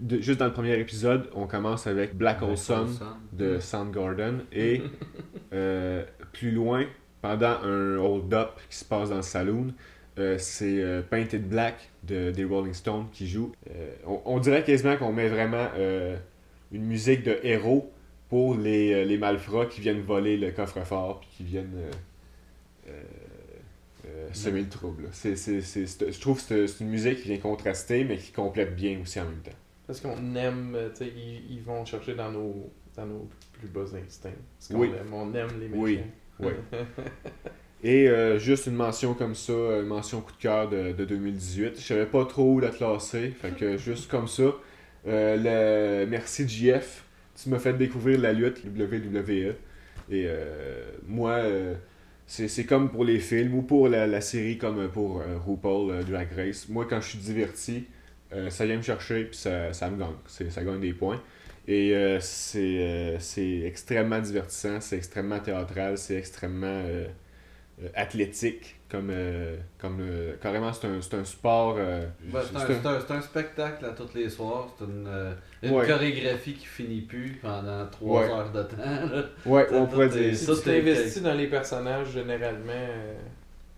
de- juste dans le premier épisode, on commence avec Black Hole Sun de Soundgarden et euh, plus loin, pendant un hold-up qui se passe dans le saloon, c'est Painted Black de, des Rolling Stones qui joue. On, on dirait quasiment qu'on met vraiment une musique de héros pour les, les malfrats qui viennent voler le coffre-fort puis qui viennent euh, euh, euh, semer le trouble. là. C'est- c'est- c'est- c'est- je trouve que c'est une musique qui vient contraster mais qui complète bien aussi en même temps. Parce qu'on aime, euh, tu sais, ils, ils vont chercher dans nos, dans nos plus bas instincts. Parce qu'on Oui. aime, on aime les méchants. Oui. Oui. Et euh, juste une mention comme ça, une mention coup de cœur de, de 2018. Je savais pas trop où la classer, fait que juste comme ça. Euh, le, merci JF, tu m'as fait découvrir la lutte WWE. Et euh, moi, euh, c'est comme pour les films ou pour la, la série comme pour euh, RuPaul euh, Drag Race. Moi, quand je suis diverti, euh, ça vient me chercher puis ça, ça me gagne. Ça gagne des points. Et euh, c'est euh, extrêmement divertissant, c'est extrêmement théâtral, c'est extrêmement euh, euh, athlétique. Comme, euh, comme euh, carrément, c'est un, c'est un sport. euh, Ben, c'est, un, un- spectacle à tous les soirs. C'est une, euh, une Ouais. chorégraphie qui finit plus pendant trois Ouais. heures de temps. là. Ouais, on pourrait dire. Si Ça, tu t'investis dans les personnages, généralement, euh,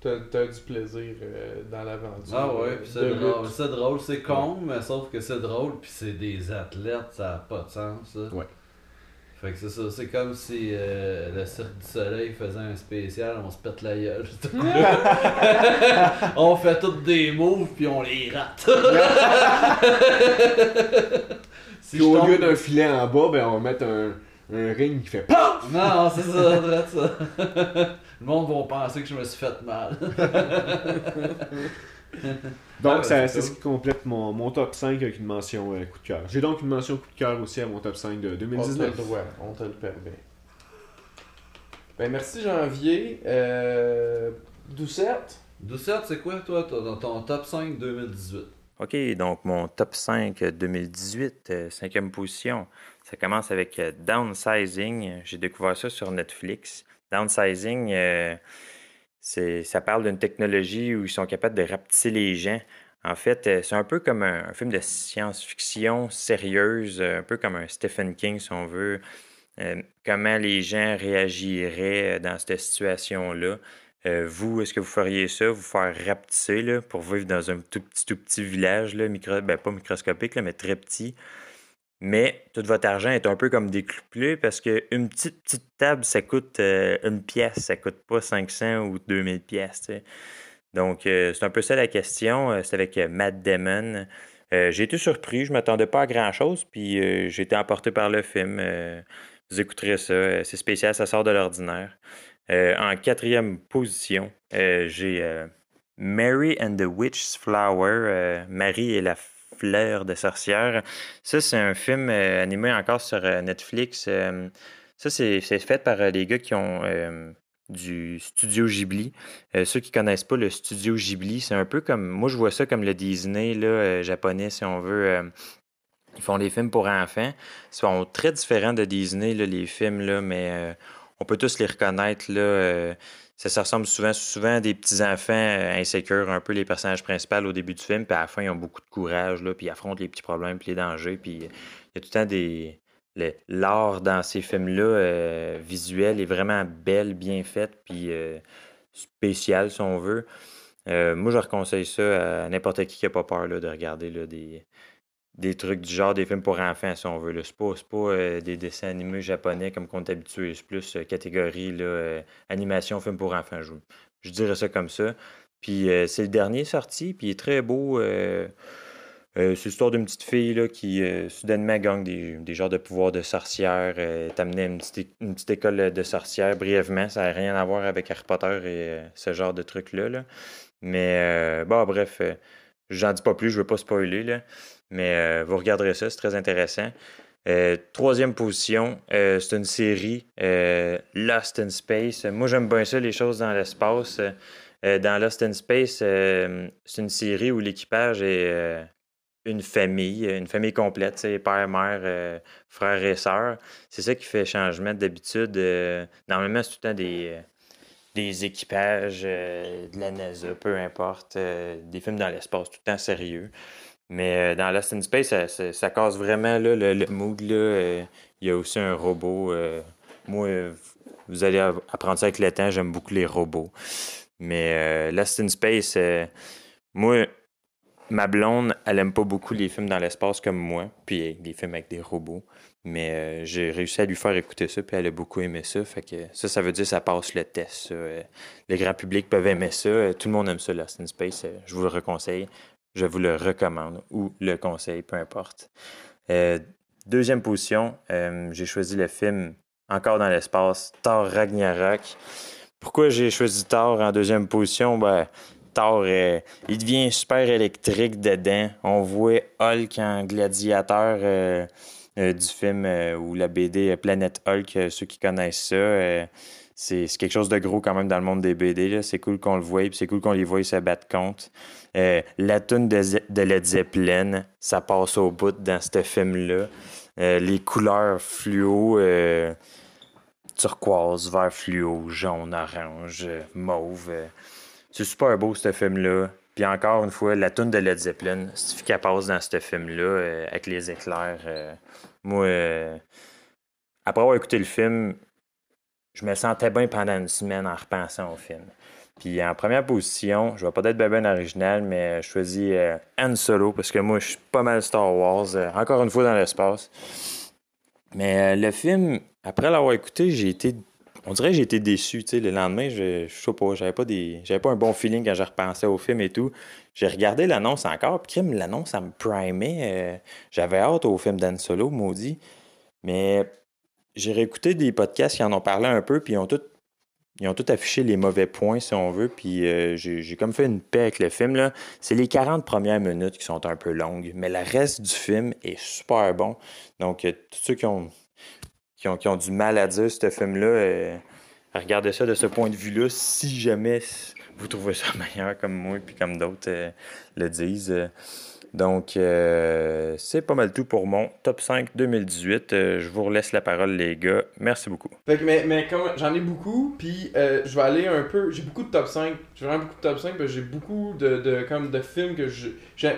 t'as t'as du plaisir euh, dans l'aventure. Ah ouais, euh, puis c'est drôle. C'est drôle, c'est con, mais sauf que c'est drôle, puis c'est des athlètes, ça n'a pas de sens, ça. Ouais. Fait que c'est ça, c'est comme si euh, le Cirque du Soleil faisait un spécial, on se pète la gueule. on fait toutes des moves, puis on les rate. si Puis au tombe- lieu d'un filet en bas, ben, on va mettre un, un ring qui fait PAF! Non, c'est ça, drôle, ça. Le monde va penser que je me suis fait mal. Donc, Ah, ça- c'est c'est ce qui complète mon, mon top 5 avec une mention euh, coup de cœur. J'ai donc une mention coup de cœur aussi à mon top 5 de On te le 2019. doit, on te le permet. Ben merci Janvier. Euh, Doucette? Doucette, c'est quoi, toi, dans ton top 5 2018? OK, donc mon top 5 2018, euh, cinquième position. Ça commence avec euh, Downsizing. J'ai découvert ça sur Netflix. Downsizing, euh, ça parle d'une technologie où ils sont capables de rapetisser les gens. En fait, euh, c'est un peu comme un, film de science-fiction sérieuse, euh, un peu comme un Stephen King, si on veut. Euh, comment les gens réagiraient euh, dans cette situation-là. Euh, vous, est-ce que vous feriez ça, vous faire rapetisser là, pour vivre dans un tout petit, tout petit village, là, micro, ben, pas microscopique, là, mais très petit? Mais tout votre argent est un peu comme décuplé parce qu'une petite, petite table, ça coûte euh, une pièce, ça coûte pas 500 ou 2000 pièces. Donc, euh, c'est un peu ça la question. C'est avec Matt Damon. J'ai été surpris, je m'attendais pas à grand-chose, puis j'ai été emporté par le film. Vous écouterez ça, c'est spécial, ça sort de l'ordinaire. Euh, en quatrième position, euh, j'ai euh, Mary and the Witch's Flower, Marie et la fleur de sorcière. Ça, c'est un film animé encore sur Netflix. Ça, c'est fait par les gars qui ont du studio Ghibli. Ceux qui connaissent pas le studio Ghibli, c'est un peu comme. Moi, je vois ça comme le Disney là, japonais, si on veut. ils font des films pour enfants. Ils sont très différents de Disney, là, les films, là, mais on peut tous les reconnaître. Là, euh, ça se ressemble souvent, à des petits-enfants euh, insécures, un peu les personnages principaux au début du film, puis à la fin, ils ont beaucoup de courage, là, puis ils affrontent les petits problèmes, puis les dangers, puis il y a tout le temps des... L'art dans ces films-là, euh, visuel, est vraiment belle, bien faite, puis euh, spécial, si on veut. Euh, moi, je reconseille ça à n'importe qui qui n'a pas peur de regarder là, des, des trucs du genre, des films pour enfants, si on veut. là. C'est pas, euh, des dessins animés japonais comme qu'on est habitué. C'est plus euh, catégorie là, euh, animation, film pour enfants. Je, je dirais ça comme ça. Puis c'est le dernier sorti, puis il est très beau. c'est l'histoire d'une petite fille là, qui soudainement gagne des, genres de pouvoirs de sorcière. Est amenée à une petite, école de sorcière brièvement. Ça n'a rien à voir avec Harry Potter et ce genre de trucs-là. là. Mais bon, bref, j'en dis pas plus, je veux pas spoiler. Là. Mais euh, vous regarderez ça, c'est très intéressant. Euh, troisième position, euh, c'est une série Lost in Space. Moi, j'aime bien ça, les choses dans l'espace. Dans Lost in Space, c'est une série où l'équipage est une famille, une famille complète, père, mère, frères et sœurs. C'est ça qui fait changement d'habitude. normalement, c'est tout le temps des, des équipages de la NASA, peu importe, des films dans l'espace, tout le temps sérieux. Mais euh, dans Lost in Space, ça, casse vraiment le, mood. Euh, il y a aussi un robot. euh, moi, vous allez apprendre ça avec le temps, j'aime beaucoup les robots. Mais euh, Lost in Space, moi, ma blonde, elle aime pas beaucoup les films dans l'espace comme moi, puis les films avec des robots. Mais j'ai réussi à lui faire écouter ça, puis elle a beaucoup aimé ça. Fait que ça, ça veut dire que ça passe le test. Le grand public peut aimer ça. Tout le monde aime ça, Lost in Space. Je vous le reconseille. Je vous le recommande ou le conseille, peu importe. Euh, deuxième position, euh, j'ai choisi le film Encore dans l'espace, Thor Ragnarok. Pourquoi j'ai choisi Thor en deuxième position? Ben, Thor, euh, il devient super électrique dedans. On voit Hulk en gladiateur du film ou la BD Planète Hulk, ceux qui connaissent ça. C'est quelque chose de gros quand même dans le monde des BD. C'est cool qu'on le voie, puis c'est cool qu'on les voie se battre contre. Euh, la tune de, Led Zeppelin, ça passe au bout dans ce film-là. Euh, les couleurs fluo, euh, turquoise, vert fluo, jaune, orange, mauve. c'est super beau ce film-là. Puis encore une fois, la tune de Led Zeppelin, c'est qu'elle passe dans ce film-là avec les éclairs. moi, après avoir écouté le film, je me sentais bien pendant une semaine en repensant au film. Puis en première position, je vais pas être bien, bien original, mais je choisis euh, Han Solo parce que moi, je suis pas mal Star Wars, euh, encore une fois dans l'espace. Mais euh, le film, après l'avoir écouté, j'ai été. On dirait que j'ai été déçu. tu sais. Le lendemain, je, je sais pas, j'avais pas des. Pas un bon feeling quand je repensais au film et tout. J'ai regardé l'annonce encore, puis l'annonce, ça me primait. euh, j'avais hâte au film d'Anne Solo, maudit. Mais j'ai réécouté des podcasts qui en ont parlé un peu, puis ils ont tout. Ils ont tout affiché les mauvais points, si on veut, puis euh, j'ai comme fait une paix avec le film. là. C'est les 40 premières minutes qui sont un peu longues, mais le reste du film est super bon. Donc, euh, tous ceux qui ont, qui ont, qui ont du mal à dire ce film-là, euh, regardez ça de ce point de vue-là, si jamais vous trouvez ça meilleur comme moi puis comme d'autres le disent. Donc, euh, c'est pas mal tout pour mon top 5 2018. Euh, je vous relaisse la parole, les gars. Merci beaucoup. Fait que, mais, mais j'en ai beaucoup, puis euh, je vais aller un peu. J'ai beaucoup de top 5. J'ai vraiment beaucoup de top 5, parce que j'ai beaucoup de, de, comme de films que j'aime-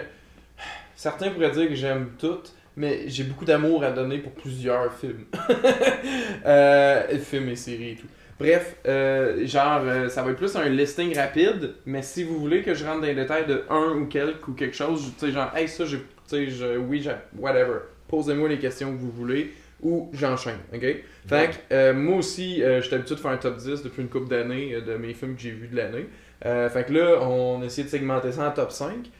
Certains pourraient dire que j'aime toutes, mais j'ai beaucoup d'amour à donner pour plusieurs films. euh, films et séries et tout. Bref, euh, genre, euh, ça va être plus un listing rapide, mais si vous voulez que je rentre dans les détails de un ou quelque ou quelque chose, tu sais, genre, hey, ça, j'ai Tu sais, je- oui, je- whatever. Posez-moi les questions que vous voulez ou j'enchaîne, ok? Fait que euh, moi aussi, euh, j'étais habitué de faire un top 10 depuis une couple d'années euh, de mes films que j'ai vus de l'année. Fait que là, on a essayé de segmenter ça en top 5.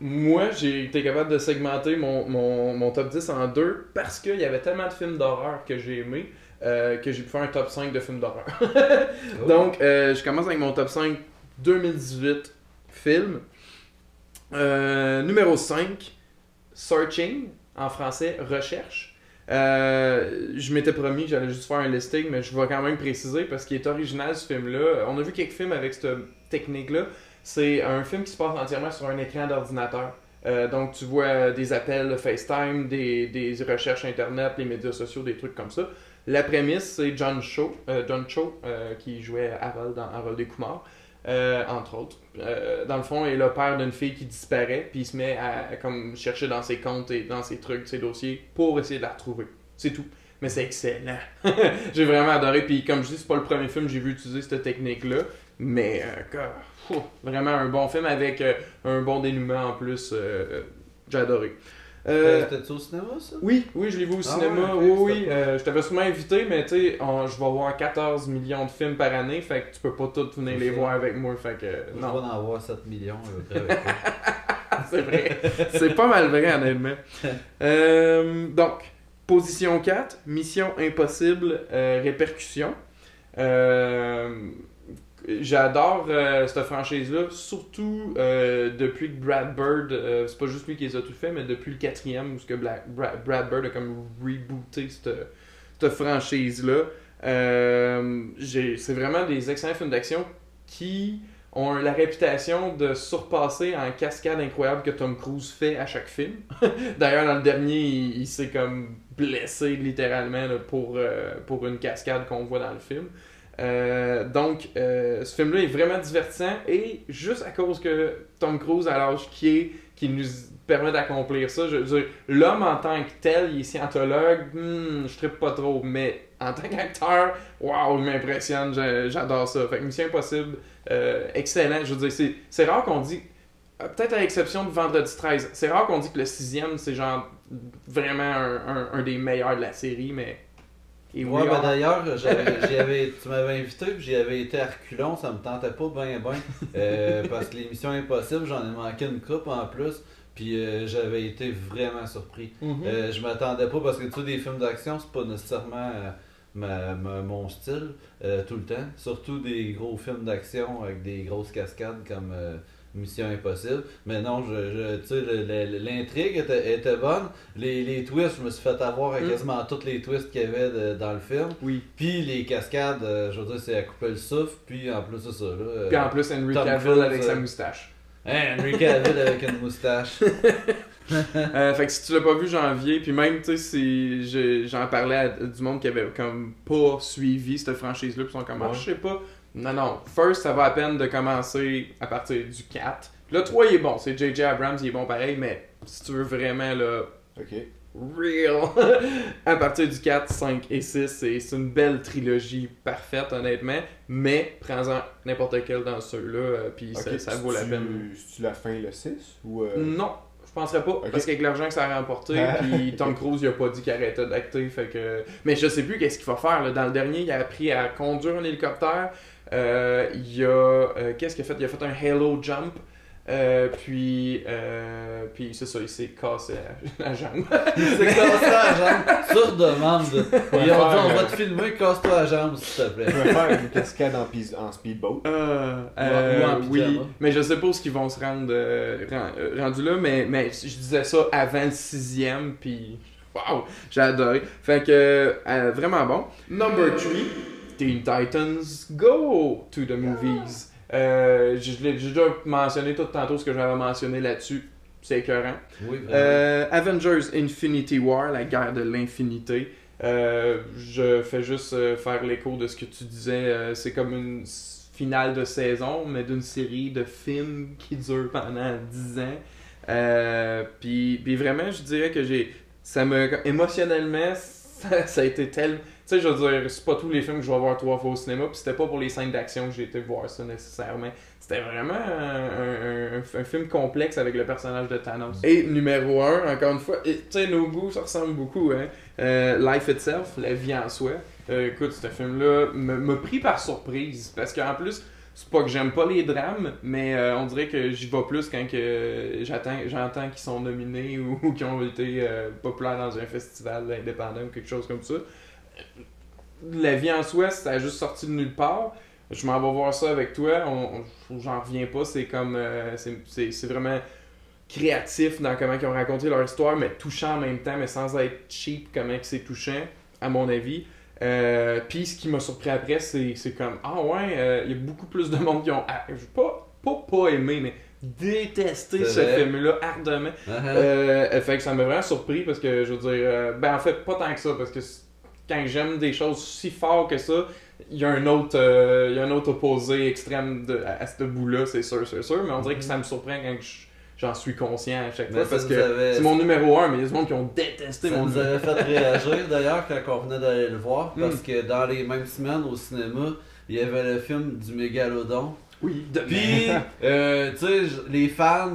Moi, j'ai été capable de segmenter mon, mon, mon top 10 en deux parce qu'il y avait tellement de films d'horreur que j'ai aimé euh, que j'ai pu faire un top 5 de films d'horreur. Oh. Donc, euh, je commence avec mon top 5 2018 films. Euh, numéro 5, Searching, en français, Recherche. Euh, je m'étais promis que j'allais juste faire un listing, mais je vais quand même préciser parce qu'il est original ce film-là. On a vu quelques films avec cette technique-là. C'est un film qui se passe entièrement sur un écran d'ordinateur. Euh, donc, tu vois des appels FaceTime, des, des recherches Internet, les médias sociaux, des trucs comme ça. La prémisse, c'est John Cho, euh, John Cho euh, qui jouait Harold dans Harold et Kumar, euh, entre autres. Dans le fond, il est le père d'une fille qui disparaît, puis il se met à, comme chercher dans ses comptes et dans ses trucs, ses dossiers, pour essayer de la retrouver. C'est tout. Mais c'est excellent. j'ai vraiment adoré. Puis comme je dis, c'est pas le premier film que j'ai vu utiliser cette technique-là. Mais pfff, vraiment un bon film avec un bon dénouement en plus. j'ai adoré. Euh, C'était-tu au cinéma, ça? oui, oui, je l'ai vu au Ah cinéma. ouais, oui, oui. euh, je t'avais sûrement invité, mais tu sais, je vais voir 14 millions de films par année, fait que tu peux pas tous venir les voir avec moi, fait que Je non. vais en avoir 7 millions avec c'est vrai. C'est pas mal vrai, honnêtement. Euh, donc, position 4, Mission Impossible, euh, Répercussion. Euh, J'adore euh, cette franchise-là, surtout euh, depuis que Brad Bird, euh, c'est pas juste lui qui les a tout fait, mais depuis le quatrième où ce que Brad Bird a comme rebooté cette, franchise-là. C'est vraiment des excellents films d'action qui ont la réputation de surpasser en cascade incroyable que Tom Cruise fait à chaque film. D'ailleurs, dans le dernier, il, s'est comme blessé littéralement pour, pour une cascade qu'on voit dans le film. Euh, donc, euh, ce film-là est vraiment divertissant et juste à cause que Tom Cruise, à l'âge qui est, qui nous permet d'accomplir ça, je veux dire, l'homme en tant que tel, il est scientologue, hmm, je trippe pas trop, mais en tant qu'acteur, waouh, il m'impressionne, j'a- j'adore ça. Fait que Mission Impossible, euh, excellent. Je veux dire, c'est- rare qu'on dit, peut-être à l'exception de Vendredi 13, c'est rare qu'on dit que le sixième, c'est genre vraiment un des meilleurs de la série, mais. Et Ouais, ben d'ailleurs, tu m'avais invité, puis j'y avais été à reculons, ça me tentait pas bien, bien. euh, parce que l'émission Impossible, j'en ai manqué une coupe en plus, puis euh, j'avais été vraiment surpris. Mhm. Euh, je m'attendais pas, parce que tu sais, des films d'action, c'est pas nécessairement ma- ma- mon style tout le temps. Surtout des gros films d'action avec des grosses cascades comme euh, Mission Impossible. Mais non, je, je- l'intrigue était, était bonne. Les, les twists, je me suis fait avoir à Mm. quasiment tous les twists qu'il y avait de- dans le film. Oui. Puis les cascades, euh, je veux dire, c'est à couper le souffle. Puis en plus, c'est ça. Là, Puis en plus, Henry Cavill avec sa euh, moustache. hein, Henry Cavill avec une moustache. Euh, fait que si tu l'as pas vu janvier, puis même, tu sais, j'en parlais à du monde qui avait comme pas suivi cette franchise-là, puis ils sont comme, ah, Ouais. je sais pas. Non, non. First, ça va à peine de commencer à partir du 4. Le 3, il est bon. C'est J.J. Abrams, il est bon pareil, mais si tu veux vraiment, là, Ok. real, à partir du 4, 5 et 6, c'est une belle trilogie parfaite, honnêtement, mais prends-en n'importe quel dans ceux-là, euh, puis ça, ça vaut la peine. C'est-tu la fin le 6 ou euh, Non, je penserais pas. Parce qu'avec l'argent que ça a remporté, Ah. puis Tom Cruise, il a pas dit qu'il arrêtait d'acter. Fait que... Mais je sais plus qu'est-ce qu'il va faire. Là. Dans le dernier, il a appris à conduire un hélicoptère. Euh, il a. euh, qu'est-ce qu'il a fait? Il a fait un Halo Jump. Euh, puis, euh, puis c'est ça, il s'est cassé la, la jambe. C'est cassé la jambe sur demande. Ils ont dit on va te filmer, casse-toi la jambe s'il te plaît. Je vais faire une cascade en, speedboat. Euh, Ou en oui, mais je sais pas où ils vont se rendre ren- rendu là, mais, mais je disais ça avant le sixième, puis waouh, j'ai adoré. Fait que euh, vraiment bon. Number 3, Teen Titans Go to the movies. Euh, je je l'ai j'ai déjà mentionné tout tantôt ce que j'avais mentionné là-dessus. C'est écœurant. Oui. Euh, Avengers Infinity War, la guerre de l'infinité. Euh, je fais juste euh, faire l'écho de ce que tu disais. euh, c'est comme une finale de saison, mais d'une série de films qui dure pendant 10 ans. Euh, puis, puis vraiment, je dirais que j'ai. Ça me. Émotionnellement, ça, ça a été tellement. Tu sais, je veux dire, c'est pas tous les films que je vais voir trois fois au cinéma, puis c'était pas pour les scènes d'action que j'ai été voir ça nécessairement. c'était vraiment un, un- un film complexe avec le personnage de Thanos. Et numéro 1, encore une fois, tu sais, nos goûts, ça ressemble beaucoup. Hein? Euh, Life Itself, La vie en soi. Euh, écoute, ce film-là m'a pris par surprise. Parce qu'en plus, c'est pas que j'aime pas les drames, mais euh, on dirait que j'y vais plus quand que j'entends qu'ils sont nominés ou, qu'ils ont été populaires dans un festival indépendant ou quelque chose comme ça. La vie en soi, ça a juste sorti de nulle part. Je m'en vais voir ça avec toi. On, on- j'en reviens pas. C'est comme. euh, c'est- vraiment créatif dans comment ils ont raconté leur histoire, mais touchant en même temps, mais sans être cheap, comment c'est touchant, à mon avis. Euh, Puis ce qui m'a surpris après, c'est comme Ah ouais, euh, il y a beaucoup plus de monde qui ont. ah, pas, pas, pas aimé, mais détesté ce film-là ardemment. Uh-huh. Euh, fait que ça m'a vraiment surpris parce que je veux dire, euh, ben en fait pas tant que ça parce que quand j'aime des choses si fort que ça, il y a un autre, euh, il y a un autre opposé extrême de, à, à ce bout-là, c'est sûr, c'est sûr, mais on dirait que ça me surprend quand je- j'en suis conscient à chaque fois parce que c'est mon numéro 1, mais il y a des gens qui ont détesté Ça mon nous avait fait réagir d'ailleurs quand on venait d'aller le voir Mm. parce que dans les mêmes semaines au cinéma, il y avait le film du Mégalodon. Oui, de Puis, euh, tu sais, les fans,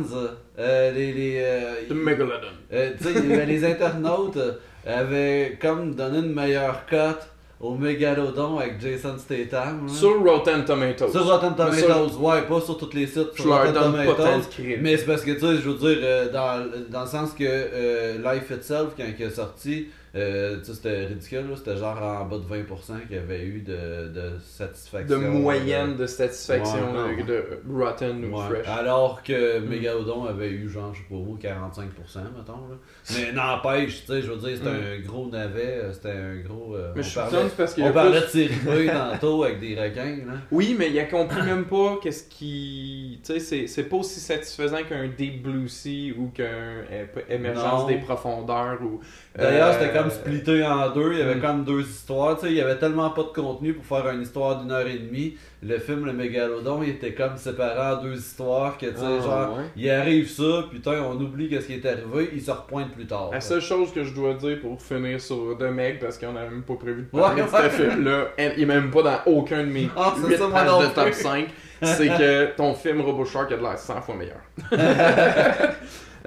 euh, les. les euh, de Megalodon. euh, tu sais, les internautes avaient comme donné une meilleure cote au Mégalodon avec Jason Statham. là. Sur Rotten Tomatoes. Sur Rotten Tomatoes, ouais, pas sur tous les sites. Sur Rotten pas Tomatoes. Mais c'est parce que, tu sais, je veux dire, euh, dans, dans le sens que euh, Life Itself, quand il est sorti, euh, tu sais, c'était ridicule, là, c'était genre en bas de 20% qu'il y avait eu de, de de satisfaction. moyenne de satisfaction Ouais, de, de Rotten ou Ouais. Fresh. Alors que Mm. Megalodon avait eu genre, je sais pas où, 45%, mettons. Là. Mais n'empêche, tu sais, je veux dire, c'était Mm. un gros navet, euh, c'était un gros. euh, Mais on je suis parlait, parce qu'il y a on parlait plus- de série tantôt avec des requins. Là. Oui, mais il a compris même pas qu'est-ce qui. Tu sais, c'est- c'est pas aussi satisfaisant qu'un Deep Blue Sea ou qu'un euh, Émergence des profondeurs ou. D'ailleurs, euh, c'était comme splitté en deux. Il y avait Mm. comme deux histoires. Tu sais, il y avait tellement pas de contenu pour faire une histoire d'une heure et demie. Le film Le Mégalodon, il était comme séparé en deux histoires. Que tu sais, Ah, genre, ouais. il arrive ça, putain, on oublie qu'est-ce qui est arrivé, il se repointe plus tard. La seule chose que je dois dire pour finir sur The Meg, parce qu'on a même pas prévu de Ouais, parler de ouais. ce film-là, il est même pas dans aucun de mes Ah, c'est 8 ça, moi pages non de top plus. 5, c'est que ton film Robo Shark a de l'air 100 fois meilleur.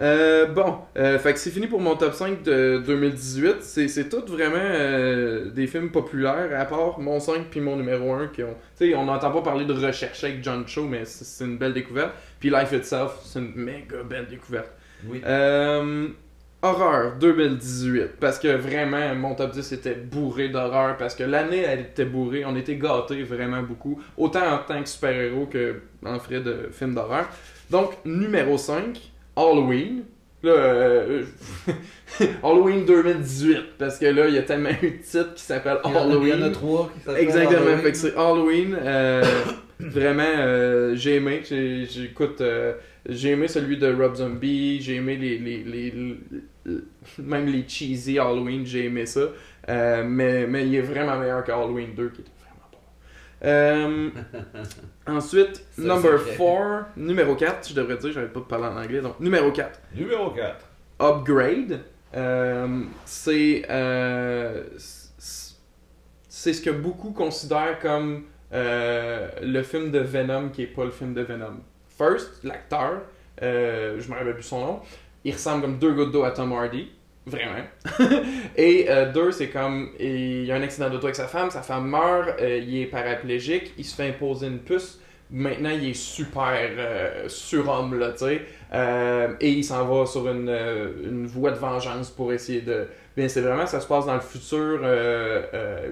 Euh, bon, euh, fait que c'est fini pour mon top 5 de 2018. C'est, c'est tout vraiment euh, des films populaires, à part mon 5 puis mon numéro 1 qui ont. Tu sais, on n'entend pas parler de recherche avec John Cho, mais c'est, c'est une belle découverte. Puis Life Itself, c'est une méga belle découverte. Oui. Euh, horreur 2018. Parce que vraiment, mon top 10 était bourré d'horreur. Parce que l'année, elle était bourrée. On était gâtés vraiment beaucoup. Autant en tant que super-héros que en frais de films d'horreur. Donc, numéro 5, Halloween. Là, euh, Halloween 2018. Parce que là, il y a tellement eu de titres qui s'appellent Halloween. Il y en a trois qui s'appellent Exactement, Halloween. fait que c'est Halloween. euh, vraiment, euh, j'ai aimé. J'écoute. euh, j'ai aimé celui de Rob Zombie. J'ai aimé les, les, les, les- Même les cheesy Halloween, j'ai aimé ça. Euh, mais, mais il est vraiment meilleur que Halloween 2 qui. Euh, ensuite, number secret. 4, numéro 4, je devrais dire, j'arrête pas de parler en anglais. Donc, numéro 4. Numéro 4. Upgrade, euh, c'est euh, c'est ce que beaucoup considèrent comme euh, le film de Venom qui est pas le film de Venom. First, l'acteur, euh, je me rappelle plus son nom, il ressemble comme deux gouttes d'eau à Tom Hardy. Vraiment. Et euh, deux, c'est comme. Il y a un accident d'auto avec sa femme, sa femme meurt, euh, il est paraplégique, il se fait imposer une puce. Maintenant, il est super euh, surhomme, là, tu sais. Et il s'en va sur une, une voie de vengeance pour essayer de. Bien, c'est vraiment, ça se passe dans le futur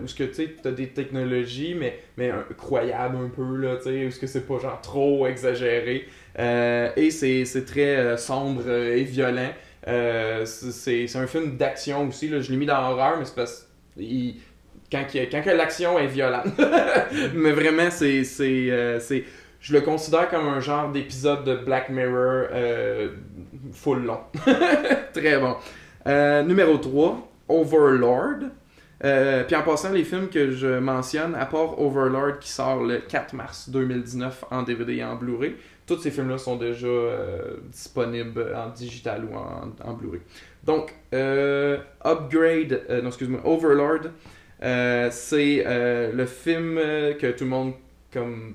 où ce que tu sais, t'as des technologies, mais, mais incroyables un peu, là, tu sais, où ce que c'est pas genre trop exagéré. Et c'est très sombre et violent. Euh, c'est un film d'action aussi, là. je l'ai mis dans l'horreur, mais c'est parce il- quand, quand que l'action est violente. mais vraiment, c'est. euh, je le considère comme un genre d'épisode de Black Mirror euh, full long. Très bon. Euh, numéro 3, Overlord. Euh, puis en passant, les films que je mentionne, à part Overlord qui sort le 4 mars 2019 en DVD et en Blu-ray, tous ces films-là sont déjà euh, disponibles en digital ou en, en Blu-ray. Donc, euh, Upgrade, euh, non, excuse-moi, Overlord, c'est le film que tout le monde comme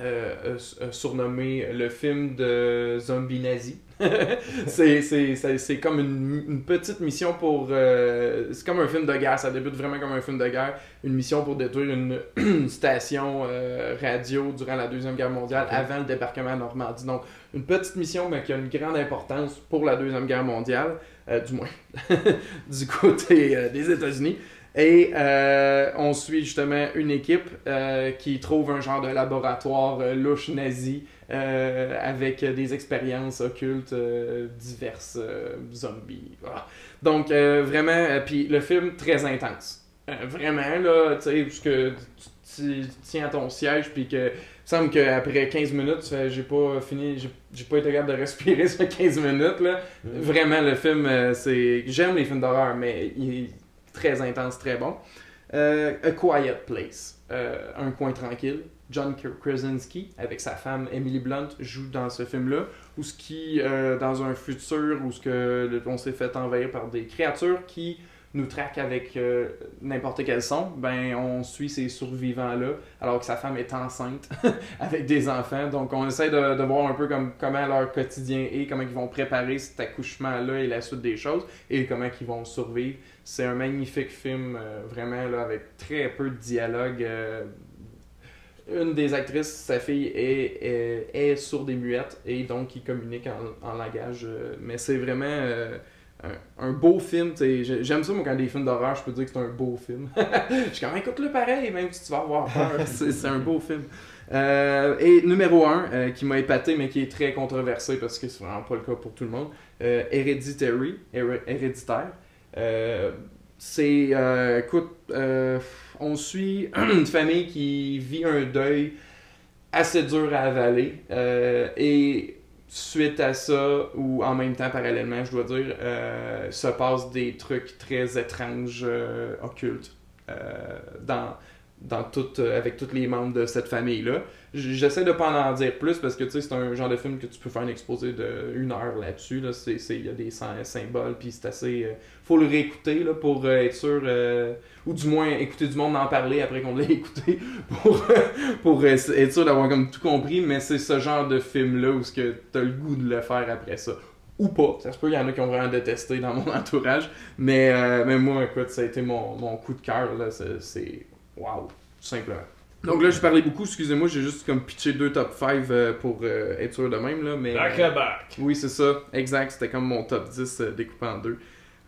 euh, surnommé le film de zombie nazi. c'est, comme une, une petite mission pour... euh, c'est comme un film de guerre, ça débute vraiment comme un film de guerre. Une mission pour détruire une, une station euh, radio durant la Deuxième Guerre mondiale, avant le débarquement à Normandie. Donc, une petite mission, mais qui a une grande importance pour la Deuxième Guerre mondiale, euh, du moins du côté des États-Unis. Et euh, on suit justement une équipe euh, qui trouve un genre de laboratoire euh, louche nazi avec des expériences occultes diverses, zombies. Ah. Donc vraiment, puis le film très intense. Vraiment là, tu sais, parce que tu, tiens à ton siège puis que semble qu'après 15 minutes, j'ai pas fini, j'ai- pas été capable de respirer sur 15 minutes là. Vraiment, le film, c'est. J'aime les films d'horreur, mais il très intense, très bon. Euh, A Quiet Place, euh, Un coin tranquille. John Krasinski, avec sa femme Emily Blunt, joue dans ce film-là. Où ce qui, euh, dans un futur où ce que on s'est fait envahir par des créatures qui nous traquent avec n'importe quel son, ben on suit ces survivants-là, alors que sa femme est enceinte avec des enfants. Donc on essaie de, de voir un peu comme, comment leur quotidien est, comment ils vont préparer cet accouchement-là et la suite des choses, et comment ils vont survivre. C'est un magnifique film, euh, vraiment, là, avec très peu de dialogue. euh, une des actrices, sa fille, est, est, est sourde et muette, et donc il communique en, en langage. euh, mais c'est vraiment un, beau film. J'aime ça, moi, quand des films d'horreur, je peux dire que c'est un beau film. je suis comme, écoute-le pareil, même si tu vas avoir peur. c'est un beau film. Et numéro 1, qui m'a épaté, mais qui est très controversé parce que c'est vraiment pas le cas pour tout le monde, Hereditary, Hér- Héréditaire. Euh, c'est, euh, écoute, euh, on suit une famille qui vit un deuil assez dur à avaler. et suite à ça, ou en même temps parallèlement, je dois dire, euh, se passent des trucs très étranges, occultes, dans, dans tout, euh, avec tous les membres de cette famille-là. J'essaie de pas en dire plus parce que c'est un genre de film que tu peux faire un exposé de une heure là-dessus. Là. Il y a des sy- symboles, puis c'est assez. euh, faut le réécouter là, pour euh, être sûr, euh, ou du moins écouter du monde en parler après qu'on l'ait écouté, pour, pour être sûr d'avoir comme tout compris. Mais c'est ce genre de film-là où tu as le goût de le faire après ça. Ou pas. Ça se peut, il y en a qui ont vraiment détesté dans mon entourage. Mais, mais moi, écoute, ça a été mon, mon coup de cœur. C'est- Waouh! Tout simplement. Donc là, j'ai parlé beaucoup, excusez-moi, j'ai juste comme pitché deux top 5 euh, pour euh, être sûr de même, là, mais... Back à back. Oui, c'est ça, exact, c'était comme mon top 10 euh, découpé en deux.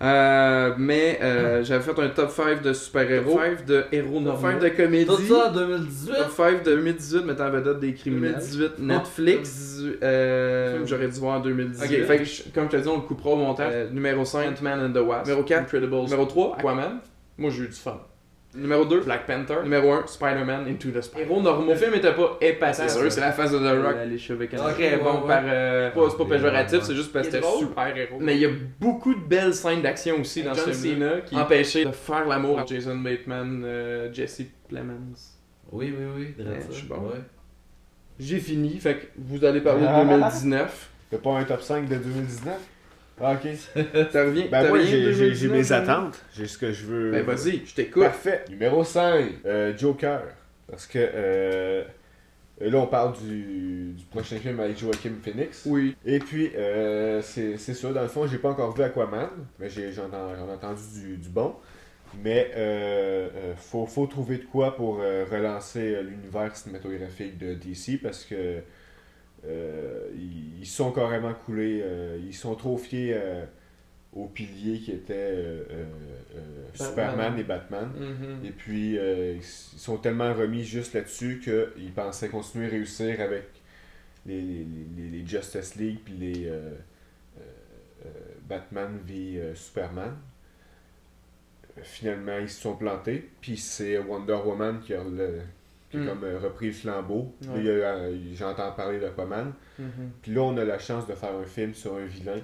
Euh, mais euh, j'avais fait un top 5 de super-héros, top 5 de héros normaux, top 5 de comédie, Tout ça en 2018. top 5 de 2018 mettant en vedette des criminels, 2018 Netflix, euh, j'aurais dû voir en 2018. Ok, fait que comme je te dis, on le coupera au montage. Euh, numéro 5, Ant-Man and the Wasp. Numéro 4, Incredibles. Numéro 3, Aquaman. Moi, j'ai eu du fun. Numéro 2, Black Panther. Numéro 1, Spider-Man Into the Spider. Héros normaux. Le film était pas épatant. C'est sûr, c'est la face de The Rock. Les cheveux Ok, Très bon ouais, par. euh, pas- c'est pas péjoratif, c'est juste parce que c'était super héros. Mais il y a beaucoup de belles scènes d'action aussi dans John ce film qui empêchaient de faire l'amour à Jason Bateman, euh, Jesse Plemons. Oui, oui, oui. Ouais, dresse ça. je suis bon. Ouais. J'ai fini, fait que vous allez parler Ah. de 2019. T'as pas un top 5 de 2019 Ah, ok. Ça revient. Ben, moi, j'ai- de j'ai j'ai 2019, mes hein? attentes. J'ai ce que je veux. Ben vas-y, je t'écoute. Parfait. Numéro 5, euh, Joker. Parce que euh, là, on parle du, du prochain film avec Joaquin Phoenix. Oui. Et puis, euh, c'est ça. Dans le fond, j'ai pas encore vu Aquaman. Mais j'ai- j'en ai, j'en ai entendu du, du bon. Mais faut, faut trouver de quoi pour relancer l'univers cinématographique de DC parce que euh, ils, ils sont carrément coulés. euh, ils sont trop fiers euh, aux piliers qui étaient. Superman et Batman. Mhm. Et puis, ils sont tellement remis juste là-dessus qu'ils pensaient continuer à réussir avec les, les, les- les Justice League puis les Batman v Superman. Finalement, ils se sont plantés. Puis c'est Wonder Woman qui a, le- qui a Mm. comme euh, repris le flambeau. Ouais. Là, il y a eu, euh, J'entends parler d'Aquaman. Mhm. Puis là, on a la chance de faire un film sur un vilain,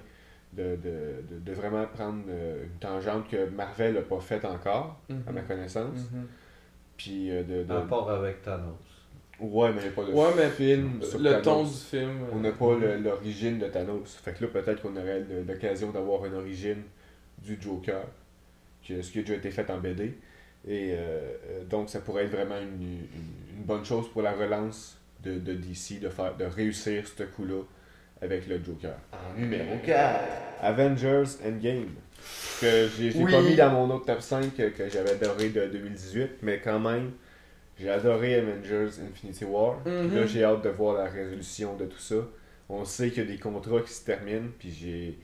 de, de, de, de vraiment prendre euh, une tangente que Marvel n'a pas faite encore, à ma Mhm. connaissance. Mhm. Puis euh, de, de- rapport avec Thanos. Ouais, mais il n'y a pas de Ouais, mais film sur le Thanos. ton du film. On n'a pas le- l'origine de Thanos. Fait que là, peut-être qu'on aurait l'occasion d'avoir une origine du Joker, ce qui a déjà été fait en BD. Et euh, euh, donc, ça pourrait être vraiment une, une- une bonne chose pour la relance de, de DC de, faire, de réussir ce coup-là avec le Joker. En numéro 4, Avengers Endgame. Que j'ai Oui. pas mis dans mon autre top 5 que, que j'avais adoré de 2018, mais quand même, j'ai adoré Avengers Infinity War. Mhm. Là, j'ai hâte de voir la résolution de tout ça. On sait qu'il y a des contrats qui se terminent, puis j'ai.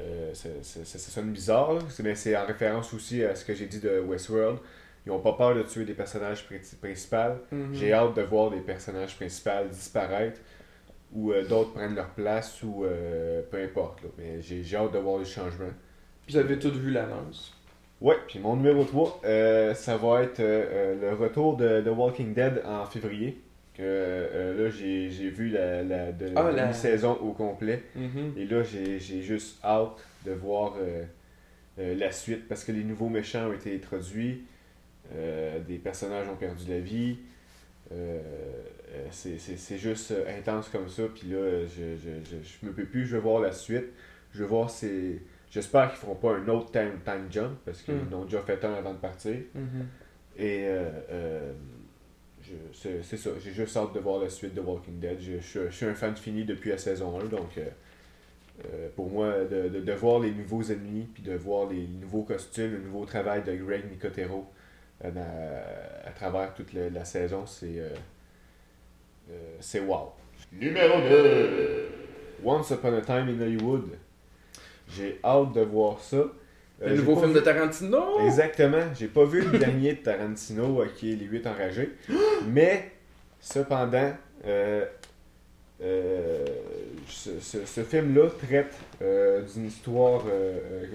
Euh, ça, ça- ça- ça sonne bizarre, là. Mais c'est en référence aussi à ce que j'ai dit de Westworld. Ils ont pas peur de tuer des personnages pri- principaux. Mhm. J'ai hâte de voir des personnages principaux disparaître ou euh, d'autres prennent leur place ou euh, peu importe. là. Mais j'ai hâte de voir les changements. Vous avez tous vu l'annonce. Ouais, puis mon numéro 3, euh, ça va être le retour de, de Walking Dead en février. Que, euh, là, j'ai j'ai vu la, la, de, Ah, la- saison au complet. Mhm. Et là, j'ai j'ai juste hâte de voir euh, euh, la suite parce que les nouveaux méchants ont été introduits. des personnages ont perdu la vie. c'est- c'est c'est juste intense comme ça. Puis là, je, je, je, je me peux plus. Je veux voir la suite. Je veux voir ces. J'espère qu'ils feront pas un autre time, time jump parce qu'ils Mm. en ont déjà fait un avant de partir. Mhm. Et c'est c'est ça, j'ai juste hâte de voir la suite de Walking Dead. Je, je- je suis un fan fini depuis la saison 1, donc euh, euh, pour moi, de, de, de voir les nouveaux ennemis, puis de voir les nouveaux costumes, le nouveau travail de Greg Nicotero euh, à travers toute la, la saison, c'est euh, c'est wow. Numéro 2 Once Upon a Time in Hollywood. J'ai hâte de voir ça. Euh, Le nouveau film vu- de Tarantino! Exactement. J'ai pas vu le dernier de Tarantino euh, qui est Les 8 enragés. Mais, cependant, euh, euh, ce, ce- ce film-là traite euh, d'une histoire que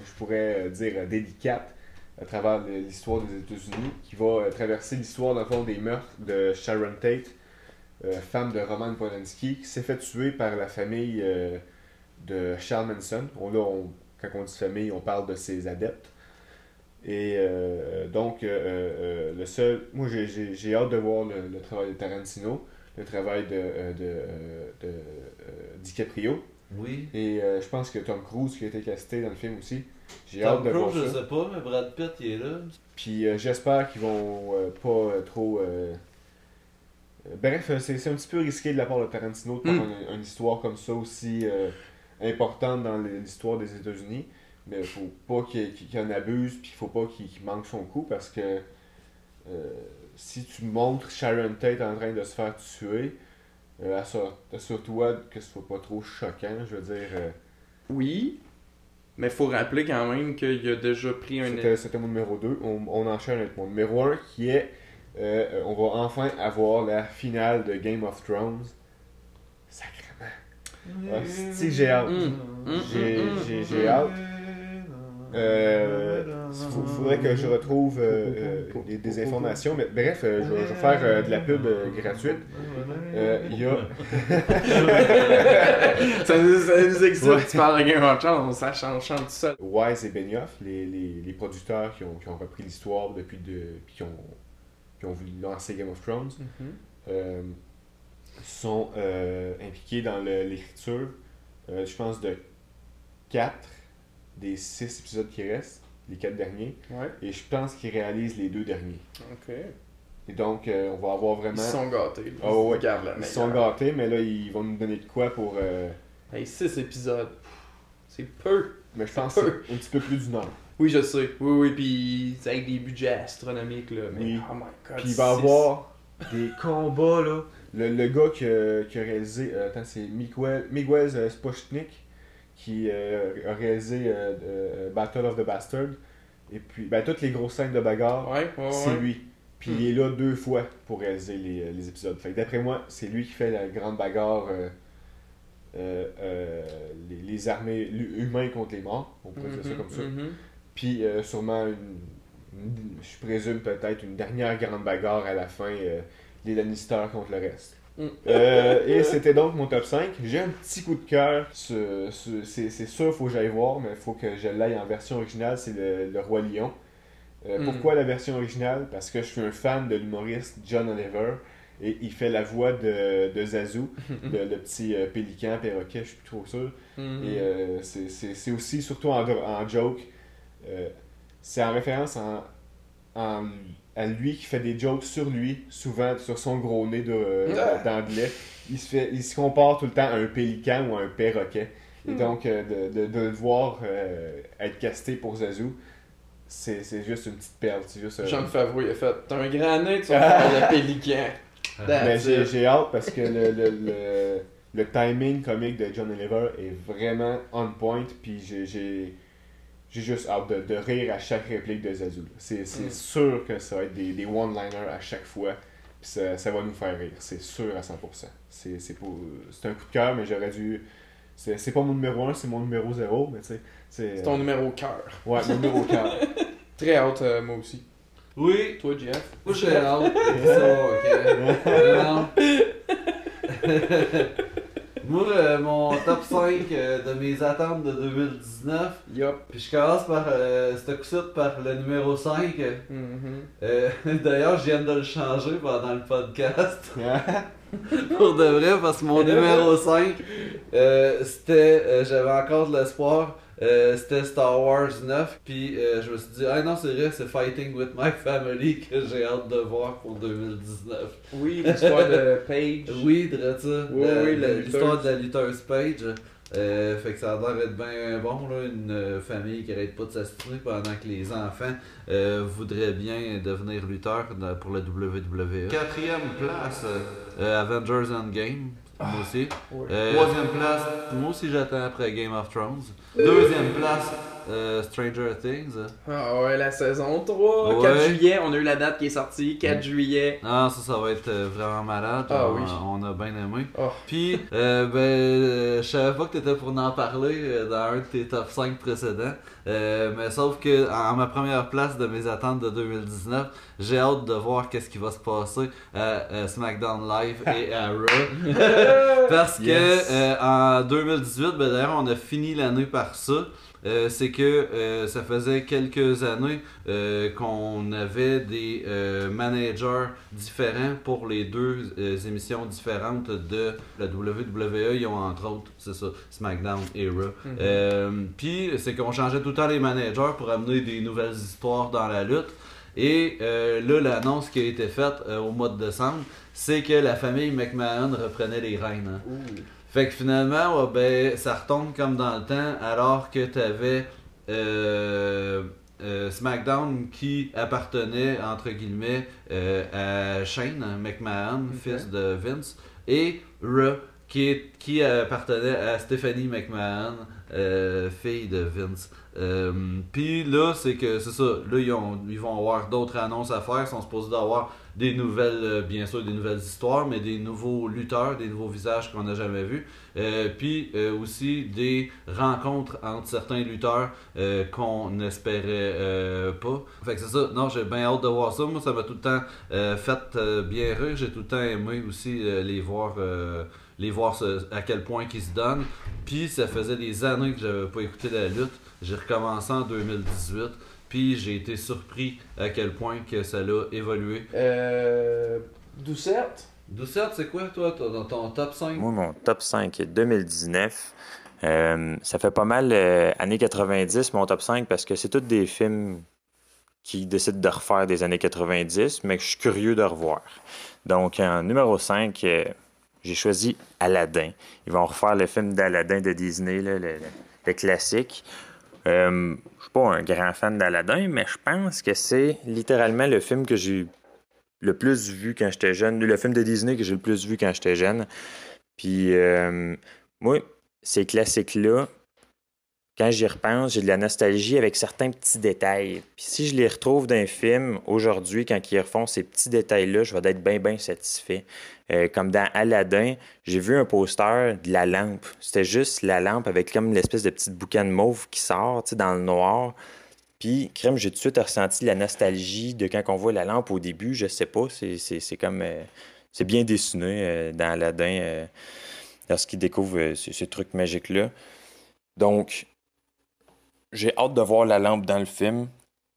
je pourrais dire délicate à travers l'histoire des États-Unis qui va traverser l'histoire dans le fond des meurtres de Sharon Tate, femme de Roman Polanski, qui s'est fait tuer par la famille de Charles Manson. On, là, on- quand on dit famille, on parle de ses adeptes. Et euh, donc, euh, euh, le seul. Moi, j'ai- j'ai j'ai hâte de voir le, le travail de Tarantino, le travail de, de, de, DiCaprio. Oui. Et euh, je pense que Tom Cruise qui a été casté dans le film aussi. J'ai Tom hâte de voir Cruise, je ça. sais pas, mais Brad Pitt, il est là. Puis euh, j'espère qu'ils vont euh, pas euh, trop. Bref, c'est c'est un petit peu risqué de la part de Tarantino de prendre Mm. une, une histoire comme ça aussi euh, importante dans l'histoire des États-Unis. Mais il faut pas qu'il en abuse, puis il faut pas qu'il manque son coup parce que euh, si tu montres Sharon Tate en train de se faire tuer, euh, assure- assure-toi que ce soit pas trop choquant. Je veux dire, euh, Oui, mais faut rappeler quand même qu'il a déjà pris un. C'était- mon numéro 2. On, on enchaîne avec mon numéro 1 qui est on va enfin avoir la finale de Game of Thrones. Si, j'ai hâte. Mm. Mm, J'ai- mm, j'ai- mm, j'ai mm. hâte. Euh, Il faudrait que je retrouve euh, euh, des, des informations. Mais bref, euh, je, vais- je vais faire euh, de la pub euh, gratuite. Euh, Il y a. ça, nous, ça nous excite, Ouais. tu parles de Game of Thrones, ça change, change tout seul. Wise et Benioff, les, les, les producteurs qui ont, qui ont repris l'histoire depuis de, puis qui ont, qui ont voulu lancer Game of Thrones, euh, sont euh, impliqués dans l'écriture, euh, je pense, de 4 des 6 épisodes qui restent, les 4 derniers, Ouais, et je pense qu'ils réalisent les deux derniers. ok. Et donc, euh, on va avoir Ils vraiment... se sont gâtés. là. Ah ouais, Regarde la Ils sont gâtés, mais là, ils vont nous donner de quoi pour... Hey, 6 épisodes. C'est peu. mais je pense que c'est un petit peu plus d'une heure. Oui, je sais. Oui, oui, puis c'est avec des budgets astronomiques, là. Mais, Oui. oh my god. Puis il va y avoir des combats, là. Le, le gars qui a, qui a réalisé... euh, attends, c'est Miguel, Miguel euh, Spochnik qui euh, a réalisé Battle of the Bastard. Et puis, ben, toutes les grosses scènes de bagarre, Ouais, ouais, c'est ouais. lui. Puis Hmm. il est là deux fois pour réaliser les, les épisodes. Fait que d'après moi, c'est lui qui fait la grande bagarre... euh, euh, euh, les, les armées humains contre les morts, on pourrait dire ça Mhm, comme ça. mhm. Puis euh, sûrement, une, une- je présume peut-être une dernière grande bagarre à la fin, les Lannister contre le reste. Mm. Euh, et c'était donc mon top 5. J'ai un petit coup de cœur. ce- ce- C'est sûr, faut que j'aille voir, mais il faut que je l'aille en version originale. C'est le, le Roi Lion. Euh, Mm. Pourquoi la version originale? Parce que je suis un fan de l'humoriste John Oliver. Et il fait la voix de, de Zazu, le, le petit euh, pélican, perroquet, je suis plus trop sûr. Mhm. Et c'est- aussi, surtout en, en joke, c'est en référence en, en, à lui qui fait des jokes sur lui, souvent sur son gros nez euh, Ah. d'anglais. Il se, fait, il se compare tout le temps à un pélican ou à un perroquet. Et Hmm. donc, euh, de, de, de le voir euh, être casté pour Zazu, c'est c'est juste une petite perle. C'est juste, euh, Jean Favreau, il a fait T'as un grand nez, tu vas pélican. mais j'ai it. j'ai hâte parce que le, le, le, le timing comique de John Oliver est vraiment on point. Puis j'ai- j'ai juste hâte de, de rire à chaque réplique de Zazu. C'est c'est Mm. sûr que ça va être des, des one-liners à chaque fois. Puis ça, ça va nous faire rire. C'est sûr à 100%. C'est c'est pour- c'est un coup de cœur, mais j'aurais dû. C'est c'est pas mon numéro 1, c'est mon numéro 0. Mais tu sais. C'est C'est ton numéro cœur. Ouais, mon numéro 4. Très haute, euh, moi aussi. Oui, Toi, Jeff? moi j'ai hâte. Ça, ok. Non. Moi, euh, mon top 5 euh, de mes attentes de 2019. Yup. Puis je commence par euh, ce par le numéro 5. Mhm. Euh, D'ailleurs, je viens de le changer pendant le podcast. Pour de vrai, parce que mon numéro 5, euh, c'était. J'avais encore de l'espoir. Euh, c'était Star Wars 9. Puis euh, je me suis dit, ah non, c'est vrai, c'est Fighting with My Family que j'ai hâte de voir pour 2019. Oui, l'histoire de Paige. Oui, de ça. Oui, l'histoire de la lutteuse Page. Euh, fait que ça a l'air d'être bien bon, là, une famille qui arrête pas de s'assister pendant que les enfants euh, voudraient bien devenir lutteurs pour la WWE. Quatrième place, euh, Avengers Endgame, moi aussi. Ouais. Euh, troisième place, moi aussi j'attends après Game of Thrones. Deuxième place, euh, Stranger Things. Ah ouais, la saison 3, Ouais. 4 juillet, on a eu la date qui est sortie, 4 juillet. Ah, ça, ça va être euh, vraiment malade. Ah on, oui. on a bien aimé. Oh. Puis, euh, ben, euh, je savais pas que t'étais pour en parler dans un de tes top 5 précédents. Euh, mais sauf que, en ma première place de mes attentes de 2019, j'ai hâte de voir qu'est-ce qui va se passer à, SmackDown Live et à Raw. Parce que Yes. en 2018, ben d'ailleurs, on a fini l'année par ça. Euh, c'est que euh, ça faisait quelques années euh, qu'on avait des managers différents pour les deux émissions différentes de la WWE. Ils ont entre autres, c'est ça, SmackDown et Raw. Mhm. Puis c'est qu'on changeait tout le temps les managers pour amener des nouvelles histoires dans la lutte. Et euh, là, l'annonce qui a été faite euh, au mois de décembre, c'est que la famille McMahon reprenait les rênes. hein. Fait que finalement, ouais, ben, ça retombe comme dans le temps, alors que tu avais SmackDown qui appartenait, entre guillemets, euh, à Shane McMahon, fils de Vince, et Raw qui, est- qui appartenait à Stephanie McMahon, euh, fille de Vince. Euh, Puis là, c'est que c'est ça. Là, ils, ont- ils vont avoir d'autres annonces à faire. Ils sont supposés d'avoir des nouvelles, euh, bien sûr, des nouvelles histoires, mais des nouveaux lutteurs, des nouveaux visages qu'on n'a jamais vus. Euh, puis euh, aussi des rencontres entre certains lutteurs qu'on n'espérait pas. Fait que c'est ça. Non, j'ai bien hâte de voir ça. Moi, ça m'a tout le temps fait bien rire. J'ai tout le temps aimé aussi les voir. les voir à quel point qu'ils se donnent. Puis ça faisait des années que j'avais pas écouté la lutte. J'ai recommencé en 2018. Puis j'ai été surpris à quel point que ça l'a évolué. Euh. Doucette? Doucette, c'est quoi toi dans ton top 5 Moi, mon top 5 2019, euh, ça fait pas mal euh, années 90, mon top 5, parce que c'est tous des films qui décident de refaire des années 90, mais que je suis curieux de revoir. Donc, en numéro 5, euh, j'ai choisi Aladdin. Ils vont refaire le film d'Aladdin de Disney, là, le, le- le classique. Pas un grand fan d'Aladdin, mais je pense que c'est littéralement le film que j'ai le plus vu quand j'étais jeune, le film de Disney que j'ai le plus vu quand j'étais jeune. Puis, euh, moi, ces classiques-là, quand j'y repense, j'ai de la nostalgie avec certains petits détails. Puis si je les retrouve dans un film aujourd'hui, quand ils refont ces petits détails-là, je vais être bien, bien satisfait. Euh, comme dans Aladdin, j'ai vu un poster de la lampe. C'était juste la lampe avec comme l'espèce de petite boucan mauve qui sort dans le noir. Puis, crème, j'ai tout de suite ressenti la nostalgie de quand on voit la lampe au début. Je sais pas, c'est, comme. euh, c'est bien dessiné euh, dans Aladdin lorsqu'il découvre ces trucs magiques-là. Donc, j'ai hâte de voir la lampe dans le film.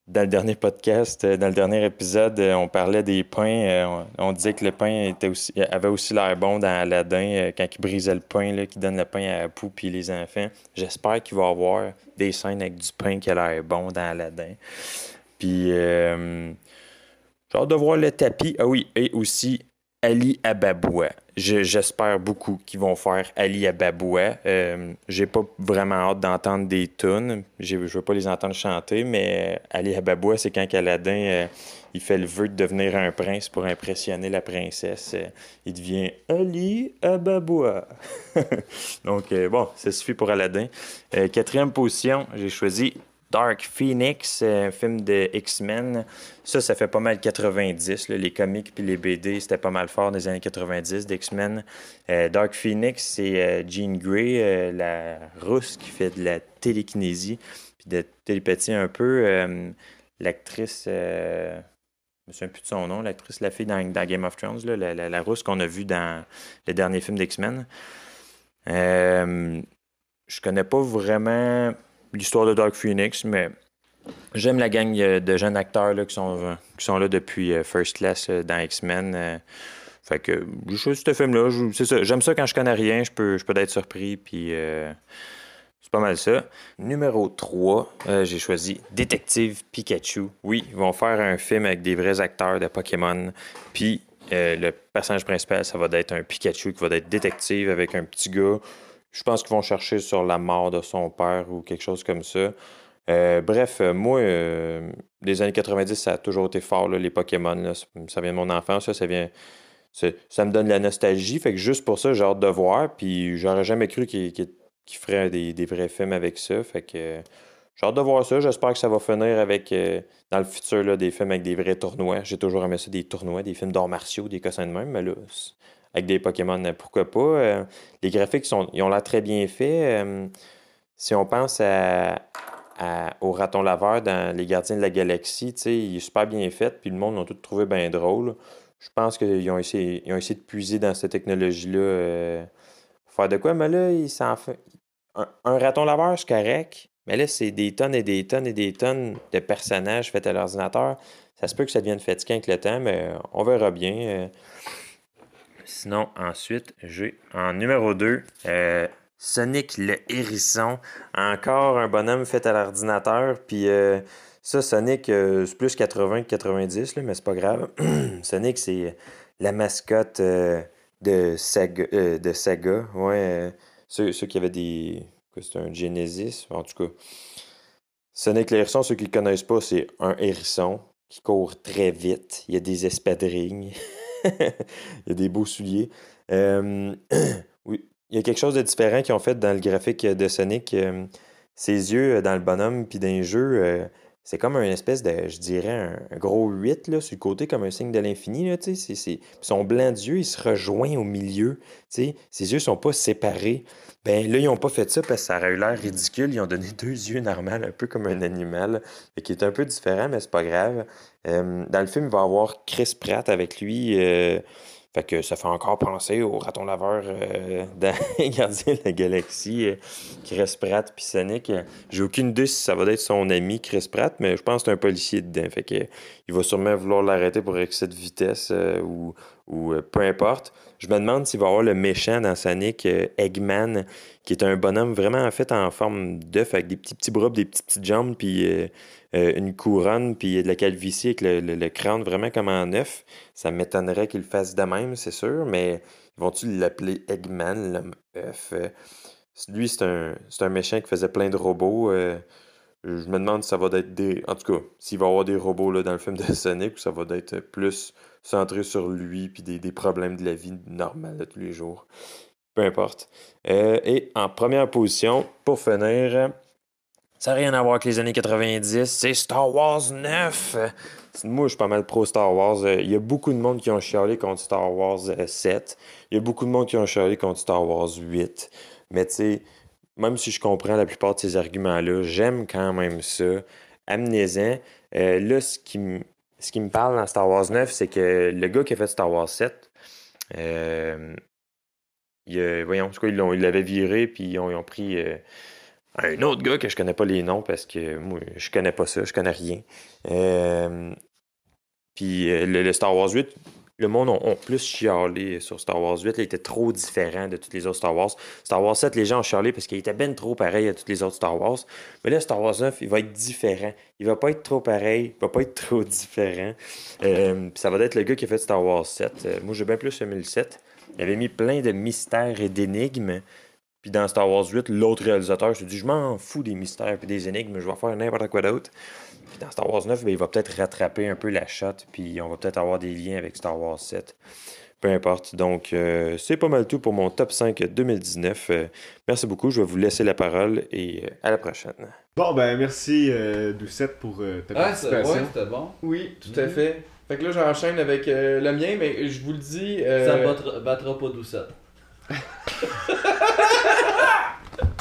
Dans le dernier podcast, euh, dans le dernier épisode, euh, on parlait des pains. euh, on, disait que le pain était aussi, avait aussi l'air bon dans Aladdin, quand il brisait le pain, là, qu'il donne le pain à Apu puis les enfants. J'espère qu'il va y avoir des scènes avec du pain qui a l'air bon dans Aladdin. Puis, J'ai hâte de voir le tapis. Ah oui, et aussi Ali Ababoua. Je- J'espère beaucoup qu'ils vont faire Ali Ababoua. Euh, J'ai pas vraiment hâte d'entendre des tunes. Je veux pas les entendre chanter, mais Ali Ababoua, c'est quand Aladdin euh, il fait le vœu de devenir un prince pour impressionner la princesse. Euh, il devient Ali Ababoua. Donc, euh, bon, ça suffit pour Aladdin. Quatrième position, j'ai choisi Dark Phoenix, un film de X-Men. Ça, ça fait pas mal 90. là. Les comics puis les BD, c'était pas mal fort les années 90 d'X-Men. Euh, Dark Phoenix, c'est euh, Jean Grey, euh, la rousse qui fait de la télékinésie puis de télépathie un peu. L'actrice, je me souviens plus de son nom, l'actrice, la fille dans, Game of Thrones, la, la- qu'on a vue dans le dernier film d'X-Men. Je connais pas vraiment l'histoire de Dark Phoenix, mais j'aime la gang euh, de jeunes acteurs là, qui, sont, euh, qui sont là depuis euh, First Class dans X-Men. fait que j'ai choisi ce film-là. Je-. J'aime ça quand je connais rien. Je peux, je peux être surpris. Puis c'est pas mal ça. Numéro 3, euh, j'ai choisi Détective Pikachu. Oui, ils vont faire un film avec des vrais acteurs de Pokémon. Puis le personnage principal, ça va être un Pikachu qui va être détective avec un petit gars. Je pense qu'ils vont chercher sur la mort de son père ou quelque chose comme ça. Euh, bref, euh, moi, euh, les années 90, ça a toujours été fort, là, les Pokémon. là. Ça, vient de mon enfance, ça, ça vient. Ça, me donne la nostalgie. Fait que juste pour ça, j'ai hâte de voir. Puis j'aurais jamais cru qu'il qu'il- qu'il ferait des, des vrais films avec ça. Fait que j'ai hâte de voir ça. J'espère que ça va finir avec, dans le futur, là, des films avec des vrais tournois. J'ai toujours aimé ça, des tournois, des films d'arts martiaux, des cossins de même. Mais là, avec des Pokémon, euh, pourquoi pas. Euh, les graphiques sont, ils ont l'air très bien faits. Euh, si on pense au raton laveur dans Les Gardiens de la Galaxie, il est super bien fait, puis le monde l'a tout trouvé bien drôle. Je pense qu'ils ont essayé, ils ont essayé de puiser dans cette technologie-là. euh, faire de quoi? Mais là, il s'en fait. Un, un raton laveur, c'est correct. Mais là, c'est des tonnes et des tonnes et des tonnes de personnages faits à l'ordinateur. Ça se peut que ça devienne fatigant avec le temps, mais on verra bien. Euh. Sinon, ensuite, j'ai en numéro 2, Sonic le hérisson. Encore un bonhomme fait à l'ordinateur. Puis euh, ça, Sonic, euh, c'est plus 80 que 90, là, mais c'est pas grave. Sonic, c'est la mascotte euh, de, Saga, euh. Ouais, euh, ceux, ceux qui avaient des. C'est un Genesis, en tout cas. Sonic le hérisson, ceux qui ne le connaissent pas, c'est un hérisson qui court très vite. Il y a des espadrilles. Il y a des beaux souliers. Il y a quelque chose de différent qu'ils ont fait dans le graphique de Sonic. Ses yeux euh, dans le bonhomme puis dans les jeux, euh, c'est comme une espèce de, je dirais, un, gros 8 là, sur le côté, comme un signe de l'infini. Son blanc d'yeux, il se rejoint au milieu. Ses yeux sont pas séparés. Ben là, ils ont pas fait ça parce que ça aurait eu l'air ridicule. Ils ont donné deux yeux normaux, un peu comme un animal, qui est un peu différent, mais c'est pas grave. Euh, dans le film, il va avoir Chris Pratt avec lui. euh, fait que ça fait encore penser au raton laveur euh, dans Gardien de la Galaxie, euh, Chris Pratt puis Sonic. J'ai aucune idée si ça va être son ami Chris Pratt, mais je pense que c'est un policier dedans. Fait que il va sûrement vouloir l'arrêter pour excès de vitesse ou, ou peu importe. Je me demande s'il va y avoir le méchant dans Sonic, euh, Eggman, qui est un bonhomme vraiment fait en forme d'œuf avec des petits petits bras, des petites petites jambes, puis euh, euh, une couronne, puis de la calvitie avec le, crâne vraiment comme en œuf. Ça m'étonnerait qu'il le fasse de même, c'est sûr, mais vont-tu l'appeler Eggman, l'homme œuf? Lui, c'est un, un méchant qui faisait plein de robots. je me demande si ça va être des. En tout cas, s'il va y avoir des robots là, dans le film de Sonic ou ça va être plus centré sur lui puis des, des problèmes de la vie normale de tous les jours. Peu importe. Euh, et en première position, pour finir, ça n'a rien à voir avec les années 90, c'est Star Wars 9. Moi, je suis pas mal pro Star Wars. Euh, Il y a beaucoup de monde qui ont chialé contre Star Wars euh, 7. Il y a beaucoup de monde qui ont chialé contre Star Wars 8. Mais tu sais, même si je comprends la plupart de ces arguments-là, j'aime quand même ça. Amenez-en. Euh, là, ce qui, ce qui me parle dans Star Wars 9, c'est que le gars qui a fait Star Wars 7, euh, il, voyons, ils l'avaient viré, puis ils ont, pris euh, un autre gars que je connais pas les noms parce que moi, je connais pas ça, je connais rien. Euh, puis le, le Star Wars 8, le monde ont, plus chialé sur Star Wars 8. Il était trop différent de tous les autres Star Wars. Star Wars 7, les gens ont chialé parce qu'il était ben trop pareil à tous les autres Star Wars. Mais là, Star Wars 9, il va être différent. Il va pas être trop pareil, il va pas être trop différent. Euh, ça va être le gars qui a fait Star Wars 7. Euh, moi, j'ai bien plus aimé le 7. Il avait mis plein de mystères et d'énigmes. Puis dans Star Wars 8, l'autre réalisateur se dit Je m'en fous des mystères et des énigmes, je vais faire n'importe quoi d'autre. Puis dans Star Wars 9, ben, il va peut-être rattraper un peu la shot, puis on va peut-être avoir des liens avec Star Wars 7. Peu importe. Donc, euh, c'est pas mal tout pour mon top 5 2019. Euh, merci beaucoup. Je vais vous laisser la parole et euh, à la prochaine. Bon, ben merci euh, Doucette pour euh, ta Ah, c'est- participation. ouais, c'était bon. Oui, tout à Mhm. fait. Fait que là, j'enchaîne avec euh, le mien, mais je vous le dis. euh, Ça battra, battra pas Doucette.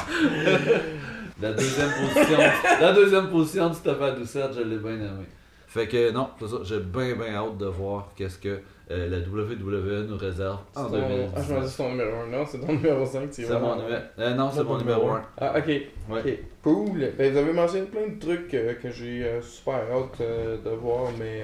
la deuxième position. La deuxième position du top à Doucette, je l'ai bien aimé. Fait que non, c'est ça, j'ai bien bien hâte de voir qu'est-ce que euh, la WWE nous réserve c'est en ton- 2019. Ah, je m'en dis c'est ton numéro 1. Non, c'est ton numéro 5. C'est mon numéro. euh, non, c'est mon numéro 1. Ah, ok. Ouais. Ok, cool. Ben, vous avez mentionné plein de trucs euh, que j'ai euh, super hâte de voir, mais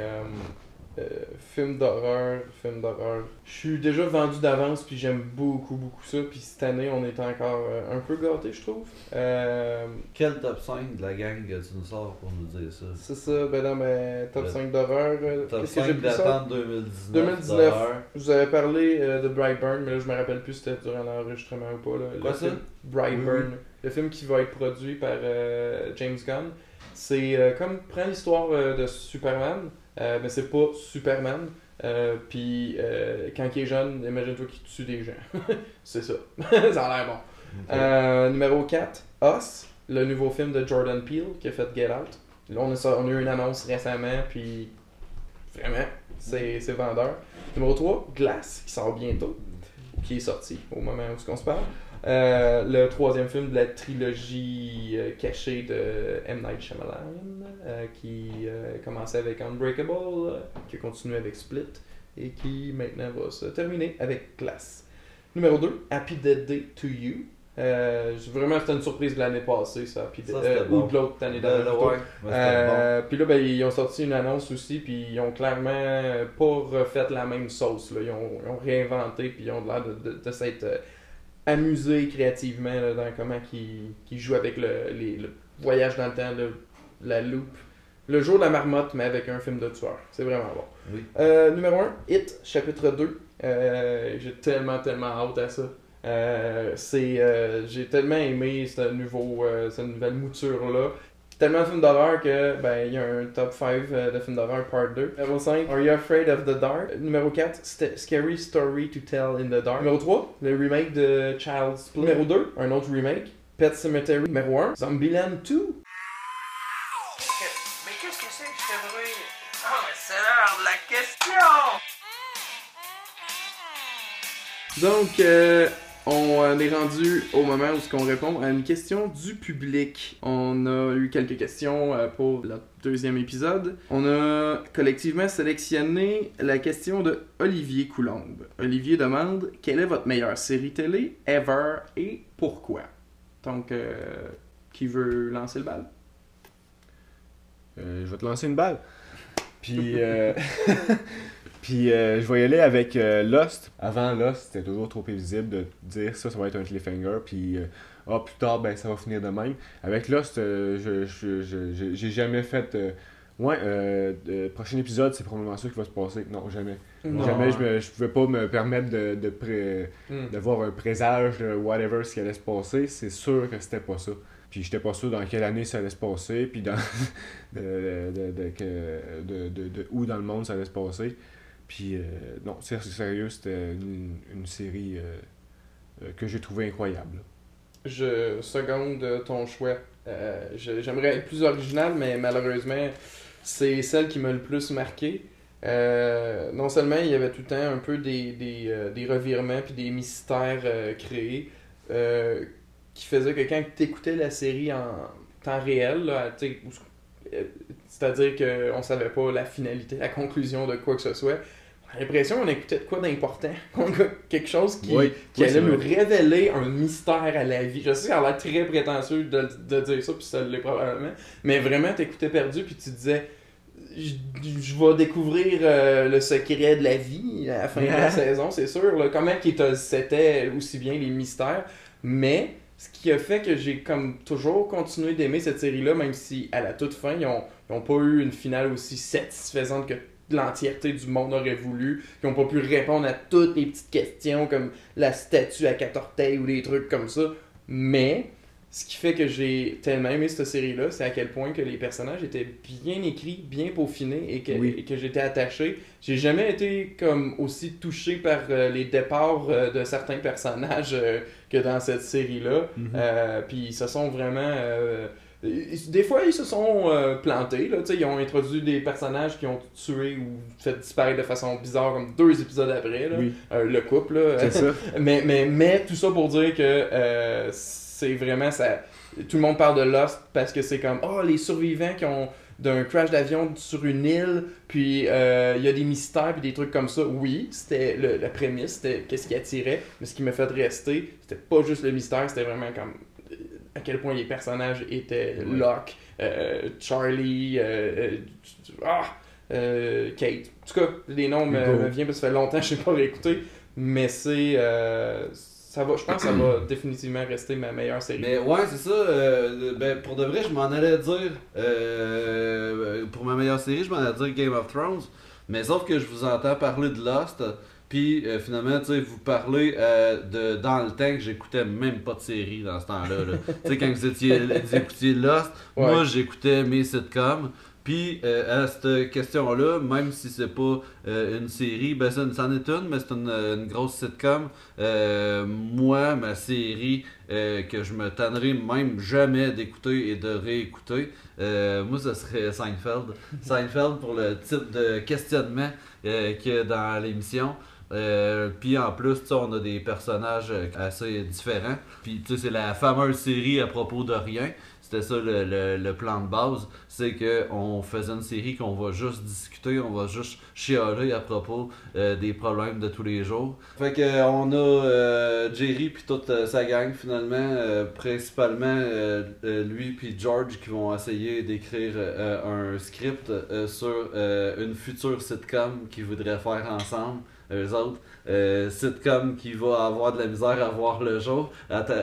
euh, film d'horreur, film d'horreur. Je suis déjà vendu d'avance, puis j'aime beaucoup, beaucoup ça. Puis cette année, on est encore euh, un peu gâtés, je trouve. Euh, Quel top 5 de la gang que tu nous sors pour nous dire ça? C'est ça, ben non, mais top Le 5 d'horreur. Top Qu'est-ce que j'ai 5 pris ça? d'attente 2019. 2019. d'horreur. Je vous avais parlé de Brightburn, mais là, je me rappelle plus si c'était durant l'enregistrement ou pas. Là, Le Quoi ça? film Brightburn. Le film qui va être produit par James Gunn. C'est comme, prend l'histoire de Superman, euh, mais c'est pas Superman. Euh, Puis euh, quand il est jeune, imagine-toi qu'il tue des gens. c'est ça. ça a l'air bon. Euh, numéro 4, Us, le nouveau film de Jordan Peele qui a fait Get Out. Là, on a, on a eu une annonce récemment, puis vraiment, c'est c'est vendeur. Numéro 3, Glass, qui sort bientôt, qui est sorti au moment où on se parle. Euh, le troisième film de la trilogie euh, cachée de M. Night Shyamalan, euh, qui euh, commençait avec Unbreakable, qui a continué avec Split, et qui maintenant va se terminer avec Glass. Numéro 2, Happy Dead Day to You. Vraiment, c'était une surprise de l'année passée, ça. Happy Ça, Dead- c'était bon. Ou de l'autre année d'avant. Puis là, ben, ils ont sorti une annonce aussi, puis ils ont clairement pas refait la même sauce. Là. Ils, ont, ils ont réinventé, puis ils ont l'air de, de, de s'être amusés créativement là, dans comment ils, qu'ils jouent avec le, les- le voyage dans le temps, le- la loupe. Le jour de la marmotte, mais avec un film de tueur. C'est vraiment bon. Oui. Euh, numéro 1, Hit, chapitre 2. Euh, j'ai tellement, tellement hâte à ça. Euh, c'est, j'ai tellement aimé ce nouveau, cette nouvelle mouture-là. Tellement de films d'horreur que ben il y a un top 5 euh, de films d'horreur part 2. Numéro 5, Are You Afraid of the Dark? Numéro 4, St- Scary Story to Tell in the Dark. Numéro 3, le remake de Child's Play. Numéro 2, un autre remake, Pet Cemetery. Numéro 1, Zombieland 2. Mais qu'est-ce que c'est que ce bruit? Oh, mais c'est l'heure de la question! Donc, euh, on est rendu au moment où ce qu'on répond à une question du public. On a eu quelques questions euh, pour le deuxième épisode. On a collectivement sélectionné la question de Olivier Coulombe. Olivier demande quelle est votre meilleure série télé ever et pourquoi? Donc, euh, qui veut lancer le bal? Euh, je vais te lancer une balle. Puis, euh, puis euh, je vais y aller avec euh, Lost. Avant Lost, c'était toujours trop prévisible de dire ça, ça va être un cliffhanger. Puis, euh, ah, plus tard, ben, ça va finir de même. Avec Lost, euh, je, je, je- je- j'ai jamais fait. euh, ouais, euh, le prochain épisode, c'est probablement ça qui va se passer. Non, jamais. Non. Jamais, je, me, je pouvais pas me permettre de, de, pré- Hmm. d'avoir un présage de whatever ce qui allait se passer. C'est sûr que c'était pas ça. Puis j'étais pas sûr dans quelle année ça allait se passer, puis dans de, de, de, que- de- de- de où dans le monde ça allait se passer. Puis euh, non, c'est sérieux, c'était une, une série euh, euh, que j'ai trouvé incroyable. Je seconde ton choix. J'aimerais être plus original, mais malheureusement, c'est celle qui m'a le plus marqué. Non seulement il y avait tout le temps un peu des, des, des revirements puis des mystères créés qui faisaient que quand tu écoutais la série en temps réel, là, c'est-à-dire qu'on savait pas la finalité, la conclusion de quoi que ce soit, l'impression qu'on écoutait de quoi d'important, qu'on quelque chose qui, Oui, qui oui, allait nous révéler un mystère à la vie. Je sais ça a l'air très prétentieux de, de dire ça, puis ça l'est probablement. Mais vraiment, t'écoutais perdu, puis tu disais. je, je vais découvrir euh, le secret de la vie à la fin de la saison, c'est sûr. Là. Comment qu'il te- c'était aussi bien les mystères. Mais ce qui a fait que j'ai comme toujours continué d'aimer cette série-là, même si à la toute fin, ils ont, ils ont pas eu une finale aussi satisfaisante que l'entièreté du monde aurait voulu. Ils ont pas pu répondre à toutes les petites questions comme la statue à quatre orteils ou des trucs comme ça. Mais ce qui fait que j'ai tellement aimé cette série-là, c'est à quel point que les personnages étaient bien écrits, bien peaufinés et que, Oui. et que j'étais attaché. J'ai jamais été comme aussi touché par euh, les départs euh, de certains personnages euh, que dans cette série-là. Euh, Puis ils se sont vraiment... des fois, ils se sont euh, plantés. Là, ils ont introduit des personnages qui ont tué ou fait disparaître de façon bizarre, comme deux épisodes après. Là. Oui. Euh, le couple. Là. Ça. Mais, mais, mais tout ça pour dire que euh, c'est vraiment ça. Tout le monde parle de Lost parce que c'est comme oh les survivants qui ont d'un crash d'avion sur une île, puis euh, il y a des mystères puis des trucs comme ça. Oui, c'était la prémisse, c'était qu'est-ce qui attirait, mais ce qui m'a fait rester, c'était pas juste le mystère, c'était vraiment comme à quel point les personnages étaient Ouais. Locke, euh, Charlie, euh, euh, ah, Kate. En tout cas, les noms me, viennent parce que ça fait longtemps que je n'ai pas réécouté. Mais c'est. ça va, je pense que ça va définitivement rester ma meilleure série. Mais ouais, c'est ça. euh, ben, pour de vrai, je m'en allais dire. euh, pour ma meilleure série, je m'en allais dire Game of Thrones. Mais sauf que je vous entends parler de Lost. Puis euh, finalement, tu sais, vous parlez euh, de dans le temps que j'écoutais même pas de série dans ce temps-là. là. tu sais, quand vous étiez vous écoutiez Lost, Ouais. moi j'écoutais mes sitcoms. Puis euh, à cette question-là, même si c'est pas euh, une série, ben ça, c'en est une, mais c'est une, une grosse sitcom. Euh, moi, ma série que je me tannerai même jamais d'écouter et de réécouter, moi, ce serait Seinfeld. Seinfeld pour le type de questionnement qu'il y a dans l'émission. Euh, puis en plus, on a des personnages euh, assez différents. Puis c'est la fameuse série à propos de rien. C'était ça le, le- le plan de base. C'est que on faisait une série qu'on va juste discuter, on va juste chialer à propos euh, des problèmes de tous les jours. Fait que euh, on a euh, Jerry puis toute sa gang finalement, principalement lui puis George qui vont essayer d'écrire un script sur une future sitcom qu'ils voudraient faire ensemble. Eux autres, sitcom qui va avoir de la misère à voir le jour,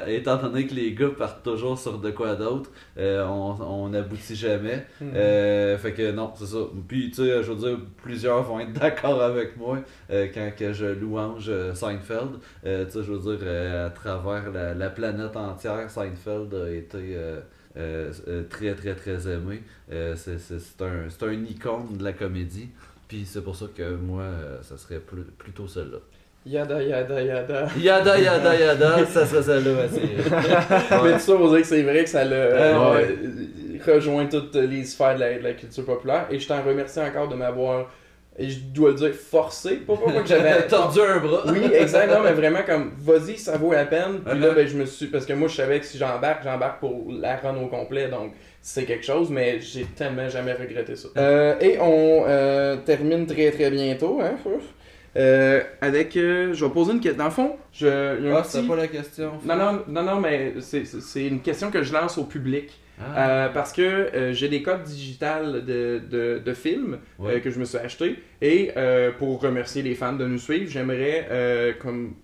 étant donné que les gars partent toujours sur de quoi d'autre, on on n'aboutit jamais. Mhm. Euh, fait que non, c'est ça. Puis tu sais, je veux dire, plusieurs vont être d'accord avec moi euh, quand que je louange euh, Seinfeld. Euh, tu sais, je veux dire, à travers la, la planète entière, Seinfeld a été très très très aimé. C'est un, c'est un icône de la comédie. Puis c'est pour ça que moi, ça serait plus- plutôt celle-là. Yada yada yada. Yada yada yada, ça serait celle-là, série. Mais tout ça pour dire que c'est vrai que ça l'a Euh, euh, rejoint toutes les sphères de la, de la culture populaire. Et je t'en remercie encore de m'avoir, et je dois le dire, forcé. Pas pourquoi que j'avais. Tordu un bras. Oui, exactement, mais vraiment comme, vas-y, ça vaut la peine. Puis là, Uh-huh. ben, je me suis. Parce que moi, je savais que si j'embarque, j'embarque pour la run au complet. Donc, c'est quelque chose, mais j'ai tellement jamais regretté ça. Euh, et on euh, termine très très bientôt, hein. Euh, avec. euh, je vais poser une question. Dans le fond, je. Ah, petit- c'était pas la question. Non, non, non, non, mais c'est- c'est c'est une question que je lance au public. Ah. Euh, parce que j'ai des codes digitales de, de, de films Ouais. que je me suis acheté. Et pour remercier les fans de nous suivre, j'aimerais comme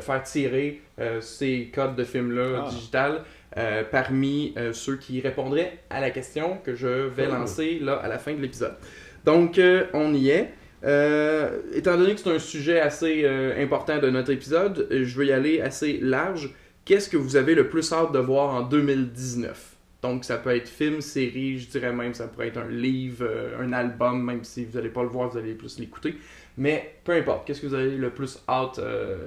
faire tirer ces codes de films-là Ah. digital euh, parmi ceux qui répondraient à la question que je vais Oh. lancer là à la fin de l'épisode. Donc on y est. Euh, étant donné que c'est un sujet assez euh, important de notre épisode, euh, je vais y aller assez large. Qu'est-ce que vous avez le plus hâte de voir en 2019 donc, ça peut être film, série, je dirais même, ça pourrait être un livre, un album, même si vous n'allez pas le voir, vous allez plus l'écouter. Mais peu importe, qu'est-ce que vous avez le plus hâte,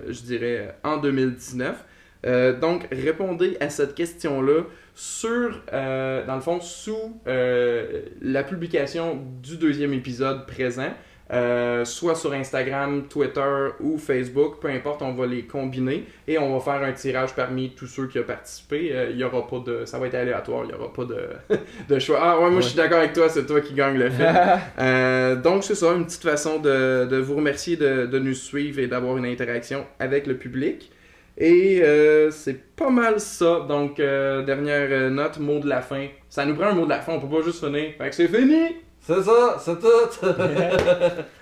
je dirais, en 2019. Euh, donc, répondez à cette question-là sur, dans le fond, sous la publication du deuxième épisode présent. Euh, soit sur Instagram, Twitter ou Facebook, peu importe, on va les combiner et on va faire un tirage parmi tous ceux qui ont participé. Euh, Il y aura pas de, ça va être aléatoire, il y aura pas de, de choix. Ah ouais, moi je suis d'accord avec toi, c'est toi qui gagne le film. Euh, donc c'est ça, une petite façon de, de vous remercier de, de nous suivre et d'avoir une interaction avec le public. Et c'est pas mal ça. Donc, dernière note, mot de la fin. Ça nous prend un mot de la fin, on peut pas juste finir. Fait que c'est fini! C'est ça, c'est tout.